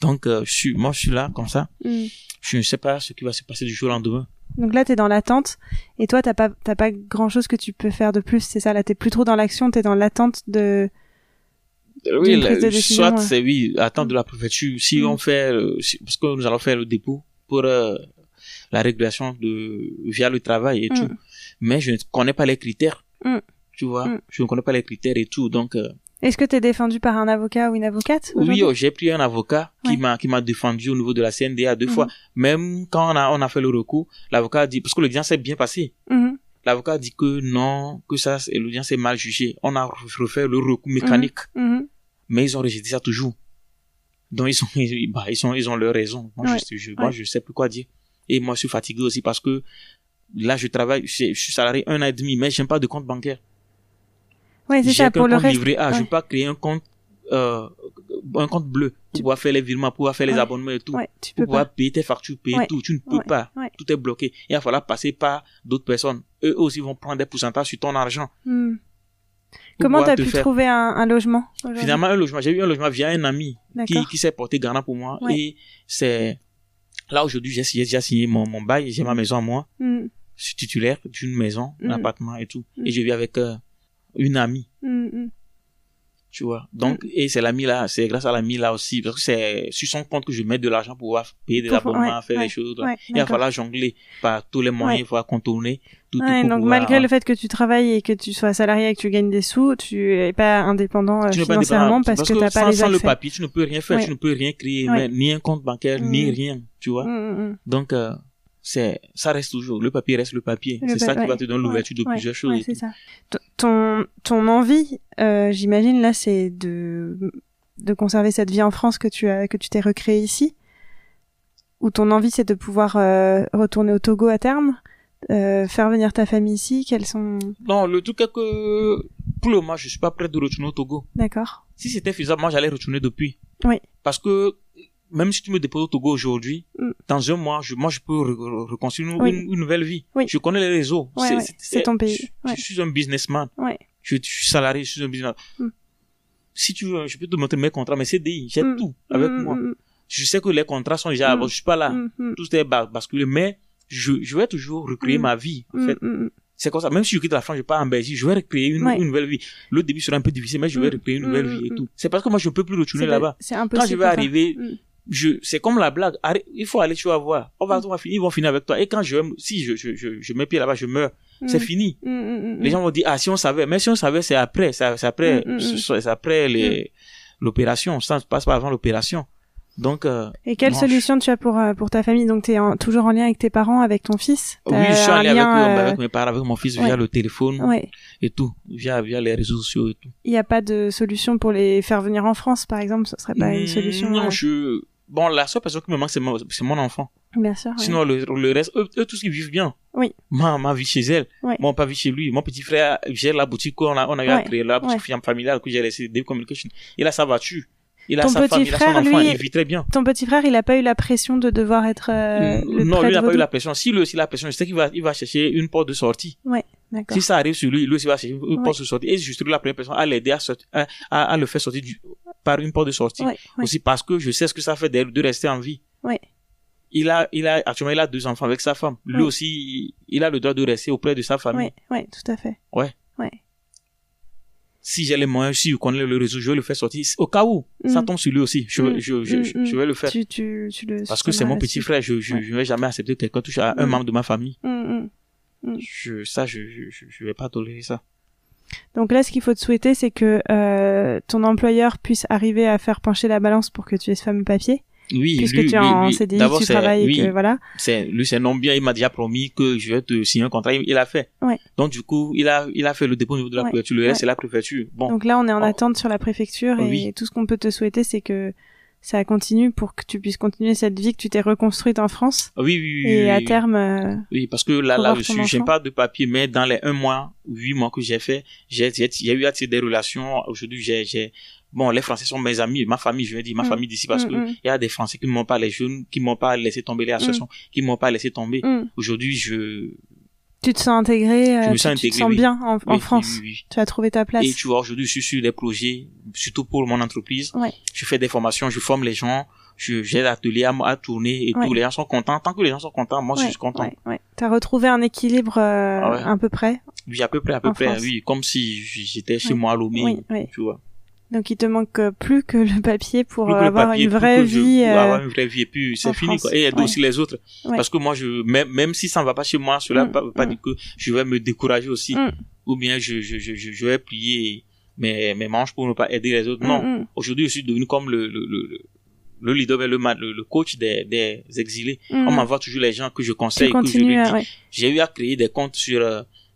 Donc, euh, je suis, moi, je suis là, comme ça. hmm. Je ne sais pas ce qui va se passer du jour au lendemain. Donc là, t'es dans l'attente. Et toi, t'as pas, t'as pas grand chose que tu peux faire de plus. C'est ça, là, t'es plus trop dans l'action, t'es dans l'attente de... Oui, D'une la- de décision, soit ouais. c'est oui, attendre de la préfecture. Si Mm. on fait, euh, si- parce que nous allons faire le dépôt pour euh, la régulation de via le travail et Mm. tout. Mais je ne connais pas les critères. Mm. Tu vois, Mm. je ne connais pas les critères et tout. Donc euh, Est-ce que t'es défendu par un avocat ou une avocate oui, oh, j'ai pris un avocat qui m'a qui m'a défendu au niveau de la CNDA deux Mhm. fois. Même quand on a on a fait le recours, l'avocat a dit parce que l'audience s'est bien passée. Mhm. L'avocat a dit que non, que ça l'audience est mal jugée. On a refait le recours mécanique. Mhm. mais ils ont rejeté ça toujours. Donc ils ont, ils, bah, ils ont, ils ont leur raison. Moi, Ouais. je, je, moi, Ouais. je sais plus quoi dire. Et moi, je suis fatigué aussi parce que là, je travaille, je, je suis salarié un an et demi, mais j'aime pas de compte bancaire. Ouais, c'est ça, pour le reste. livret A. Je ouais. peux pas créer un compte, euh, un compte bleu pour pouvoir faire les virements, pour pouvoir faire les Ouais. abonnements et tout. Ouais, tu Pour peux pouvoir pas. payer tes factures, payer tout. Tu ne peux pas. Ouais. Tout est bloqué. Il va falloir passer par d'autres personnes. Eux aussi vont prendre des pourcentages sur ton argent. Hmm. pour Comment t'as te pu faire- trouver un, un logement Finalement, un logement. J'ai eu un logement via un ami. qui, qui s'est porté garant pour moi. Et c'est là aujourd'hui, j'ai j'ai déjà signé mon, mon bail, j'ai ma maison à moi. Hmm. Je suis titulaire d'une maison, Mm. un appartement et tout. Mm. Et je vis avec euh, une amie, Hmm, hmm. tu vois. Donc, Mm. et c'est l'amie là, c'est grâce à l'amie là aussi, parce que c'est sur son compte que je mets de l'argent pour pouvoir payer des abonnements, ouais, faire ouais, des choses. Ouais, Il va falloir jongler par tous les moyens, il faut contourner tout, tout Ouais, pour donc pouvoir- malgré le fait que tu travailles et que tu sois salarié et que tu gagnes des sous, tu es pas indépendant euh, Tu n'es pas financièrement indépendant, parce, que t'as pas sans, les sans le accès. papier, tu ne peux rien faire, tu ne peux rien créer, mais ni un compte bancaire, ni Mm. rien, tu vois. Hmm. Donc, euh, c'est, ça reste toujours. Le papier reste le papier. C'est ça qui va te donner l'ouverture de ouais, plusieurs choses. C'est ça. Ton, ton envie, euh, j'imagine là, c'est de de conserver cette vie en France que tu as que tu t'es recréée ici? Ou ton envie, c'est de pouvoir euh, retourner au Togo à terme, euh, faire venir ta famille ici? Quels sont? Non, le truc est que, pour le moment, je suis pas prêt de retourner au Togo. D'accord. Si c'était faisable, moi, j'allais retourner depuis. Oui. Parce que même si tu me déposes au Togo aujourd'hui, Mm. dans un mois, je, moi, je peux re- re- reconstruire une, Oui. une- une nouvelle vie. Oui. Je connais les réseaux. Ouais, ouais, c'est ton pays. Je, Ouais. je suis un businessman. Je, je suis salarié, je suis un businessman. Mm. Si tu veux, je peux te montrer mes contrats, mes CDI, j'ai Mm. tout avec moi. Je sais que les contrats sont déjà, bon, je suis pas là. Tout est bas- basculé, mais je, je vais toujours recréer ma vie, en fait. C'est comme ça. Même si je quitte la France, je pars en Belgique, je vais recréer une, Ouais. une nouvelle vie. Le début sera un peu difficile, mais je vais recréer une nouvelle vie et tout. C'est parce que moi, je ne peux plus retourner C'est là-bas. Quand je vais arriver. Je, c'est comme la blague. Arrête, il faut aller, tu vas voir. On va, on va finir, ils vont finir avec toi. Et quand je, si je, je, je, je mets pied là-bas, je meurs. C'est Mm. fini. Mm, mm, mm, Les gens vont dire, ah, si on savait. Mais si on savait, c'est après, c'est c'est après, Mm, mm, mm. c'est c'est après les, l'opération. Ça ne se passe pas avant l'opération. Donc, euh, Et quelle solution tu as pour euh, pour ta famille? Donc tu es toujours en lien avec tes parents, avec ton fils? Oui, je suis avec, lien, euh, avec mes parents, avec mon fils, ouais. via le téléphone Ouais. et tout, via, via les réseaux sociaux et tout. Il n'y a pas de solution pour les faire venir en France, par exemple? Ce serait pas une Mm, solution. Non, euh, je, bon, la seule personne qui me manque, c'est mon, enfant. Bien sûr. Sinon, le, le reste, eux, eux, tous ils vivent bien. Oui. Ma, ma vie chez elle. Ouais. Mon pas vie chez lui. Mon petit frère gère la boutique qu'on a, on a eu à créer, la boutique familiale que j'ai laissé, Dave Communication. Il a sa voiture. Il a Ton sa petit femme, il a son frère, enfant, lui, il vit très bien. Ton petit frère, il a pas eu la pression de devoir être euh, le non, lui, il n'a pas eu la pression. Si lui aussi, il a la pression, je sais qu'il va, il va chercher une porte de sortie. D'accord. Si ça arrive sur lui, lui aussi va chercher une Ouais. porte de sortie. Et justement, la première personne à l'aider à, à, à, à le faire sortir du, par une porte de sortie. Ouais, ouais. Aussi parce que je sais ce que ça fait de, de rester en vie. Ouais. Il a, il a, actuellement, il a deux enfants avec sa femme. Lui Ouais. aussi, il- a le droit de rester auprès de sa famille. Ouais, ouais, tout à fait. Si j'ai les moyens, si je connais le réseau, je vais le faire sortir. Au cas où, ça Mm. tombe sur lui aussi. Je, Mm, je, je, je, je vais le faire. Tu, tu, tu le Parce que c'est mon petit frère. Je, je vais jamais accepter que quelqu'un touche à un Mm. membre de ma famille. Je, ça, je, je vais pas tolérer ça. Donc là, ce qu'il faut te souhaiter, c'est que euh, ton employeur puisse arriver à faire pencher la balance pour que tu aies ce fameux papier, Oui, puisque lui, tu es lui, en. CDI, tu travailles, oui, et que voilà. c'est lui c'est non bien il m'a déjà promis que je vais te signer un contrat il, il a fait Ouais. donc du coup il a il a fait le dépôt au niveau de la Ouais. préfecture le reste Ouais. c'est la préfecture bon Donc là, on est en Oh. attente sur la préfecture et Oui. tout ce qu'on peut te souhaiter, c'est que ça continue pour que tu puisses continuer cette vie que tu t'es reconstruite en France oui oui oui, et oui, à terme. euh, oui parce que là là je suis j'ai pas de papier mais dans les un mois huit mois que j'ai fait j'ai j'ai j'ai eu à des relations aujourd'hui j'ai j'ai bon les Français sont mes amis ma famille je vais dire ma Mm. famille d'ici parce Mm, que mm. il y a des Français qui m'ont pas les jeunes qui m'ont pas laissé tomber les associations qui m'ont pas laissé tomber mm. aujourd'hui je Tu te sens intégré, euh, Je me tu, sens tu te intégré, sens oui. bien en, en oui, France. oui, oui, oui. Tu as trouvé ta place. Et tu vois, aujourd'hui, je suis sur des projets, surtout pour mon entreprise. Ouais. Je fais des formations, je forme les gens, je, j'ai l'atelier à, à tourner et Ouais. tout. Les gens sont contents. Tant que les gens sont contents, moi, je suis content. ouais. T'as retrouvé un équilibre euh, Ah à peu près. Oui, à peu près, à peu En près, France. oui. Comme si j'étais chez moi à Lomé, Oui, oui. tu vois. Donc il te manque euh, plus que le papier pour euh, le avoir papier, une vraie je- vie. pour euh, avoir une vraie vie et puis c'est fini, France. quoi. Et aider Ouais. aussi les autres. Ouais. Parce que moi, je, même, même si ça ne va pas chez moi, cela Mm, ne veut pas mm. dire que je vais me décourager aussi. Mm. Ou bien je, je, je, vais plier mes, mes manches pour ne pas aider les autres. mm, Non. mm, Aujourd'hui, je suis devenu comme le, le, le, le- le leader, le, le, coach des, des exilés. mm. On m'envoie toujours les gens que je conseille, que je continues lui à... dis. ouais. J'ai eu à créer des comptes sur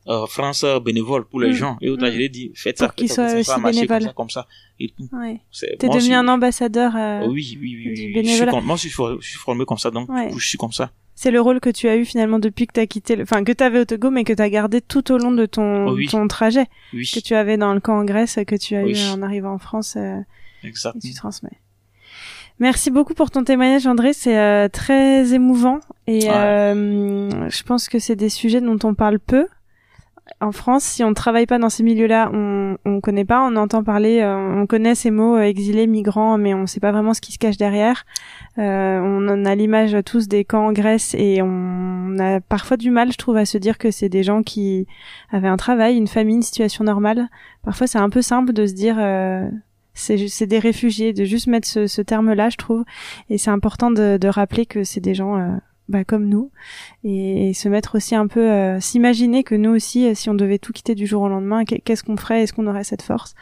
euh, France bénévole pour les Mm. gens. Et autres, Mm. je lui ai dit, faites ça, Pour faites ça, faites ça, aussi marchez comme ça, comme ça. Et tout. ouais. T'es devenu un ambassadeur. euh, oui, oui, oui, du oui, oui. Je suis moi, je suis, for- je suis formé comme ça, donc Ouais. je suis comme ça. C'est le rôle que tu as eu finalement depuis que tu as quitté, le... enfin que tu avais au Togo, mais que tu as gardé tout au long de ton, Oh oui. ton trajet, Oui, que tu avais dans le camp en Grèce, que tu as Oui. eu en arrivant en France, euh, exact. et tu transmets. Merci beaucoup pour ton témoignage, André. C'est euh, très émouvant et Ouais. je pense que c'est des sujets dont on parle peu. En France, si on ne travaille pas dans ces milieux-là, on on connaît pas, on entend parler, euh, on connaît ces mots euh, exilés, migrants, mais on sait pas vraiment ce qui se cache derrière. Euh, on en a l'image tous des camps en Grèce et on a parfois du mal, je trouve, à se dire que c'est des gens qui avaient un travail, une famille, une situation normale. Parfois, c'est un peu simple de se dire euh, c'est des réfugiés, de juste mettre ce, ce terme-là, je trouve. Et c'est important de, de rappeler que c'est des gens euh, bah, comme nous. Et, se mettre aussi un peu, euh, s'imaginer que nous aussi, euh, si on devait tout quitter du jour au lendemain, qu'est- qu'est-ce qu'on ferait? Est-ce qu'on aurait cette force?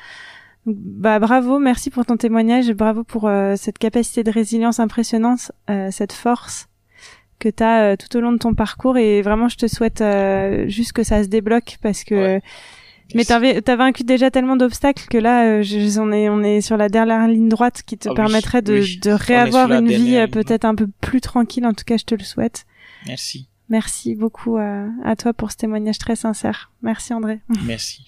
Bah bravo, merci pour ton témoignage, bravo pour euh, cette capacité de résilience impressionnante, euh, cette force que tu as tout au long de ton parcours. Et vraiment je te souhaite euh, juste que ça se débloque parce que. Mais t'avais t'as vaincu déjà tellement d'obstacles que là euh, je- on est on est sur la dernière ligne droite qui te Ah oui, permettrait de, oui. réavoir une vie euh, peut-être un peu plus tranquille en tout cas je te le souhaite Merci. merci beaucoup euh, à toi pour ce témoignage très sincère merci André Merci.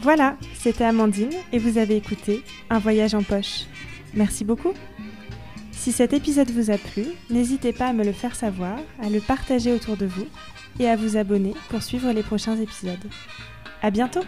Voilà, c'était Amandine et vous avez écouté Un voyage en poche. Merci beaucoup. Si cet épisode vous a plu, n'hésitez pas à me le faire savoir, à le partager autour de vous et à vous abonner pour suivre les prochains épisodes. À bientôt!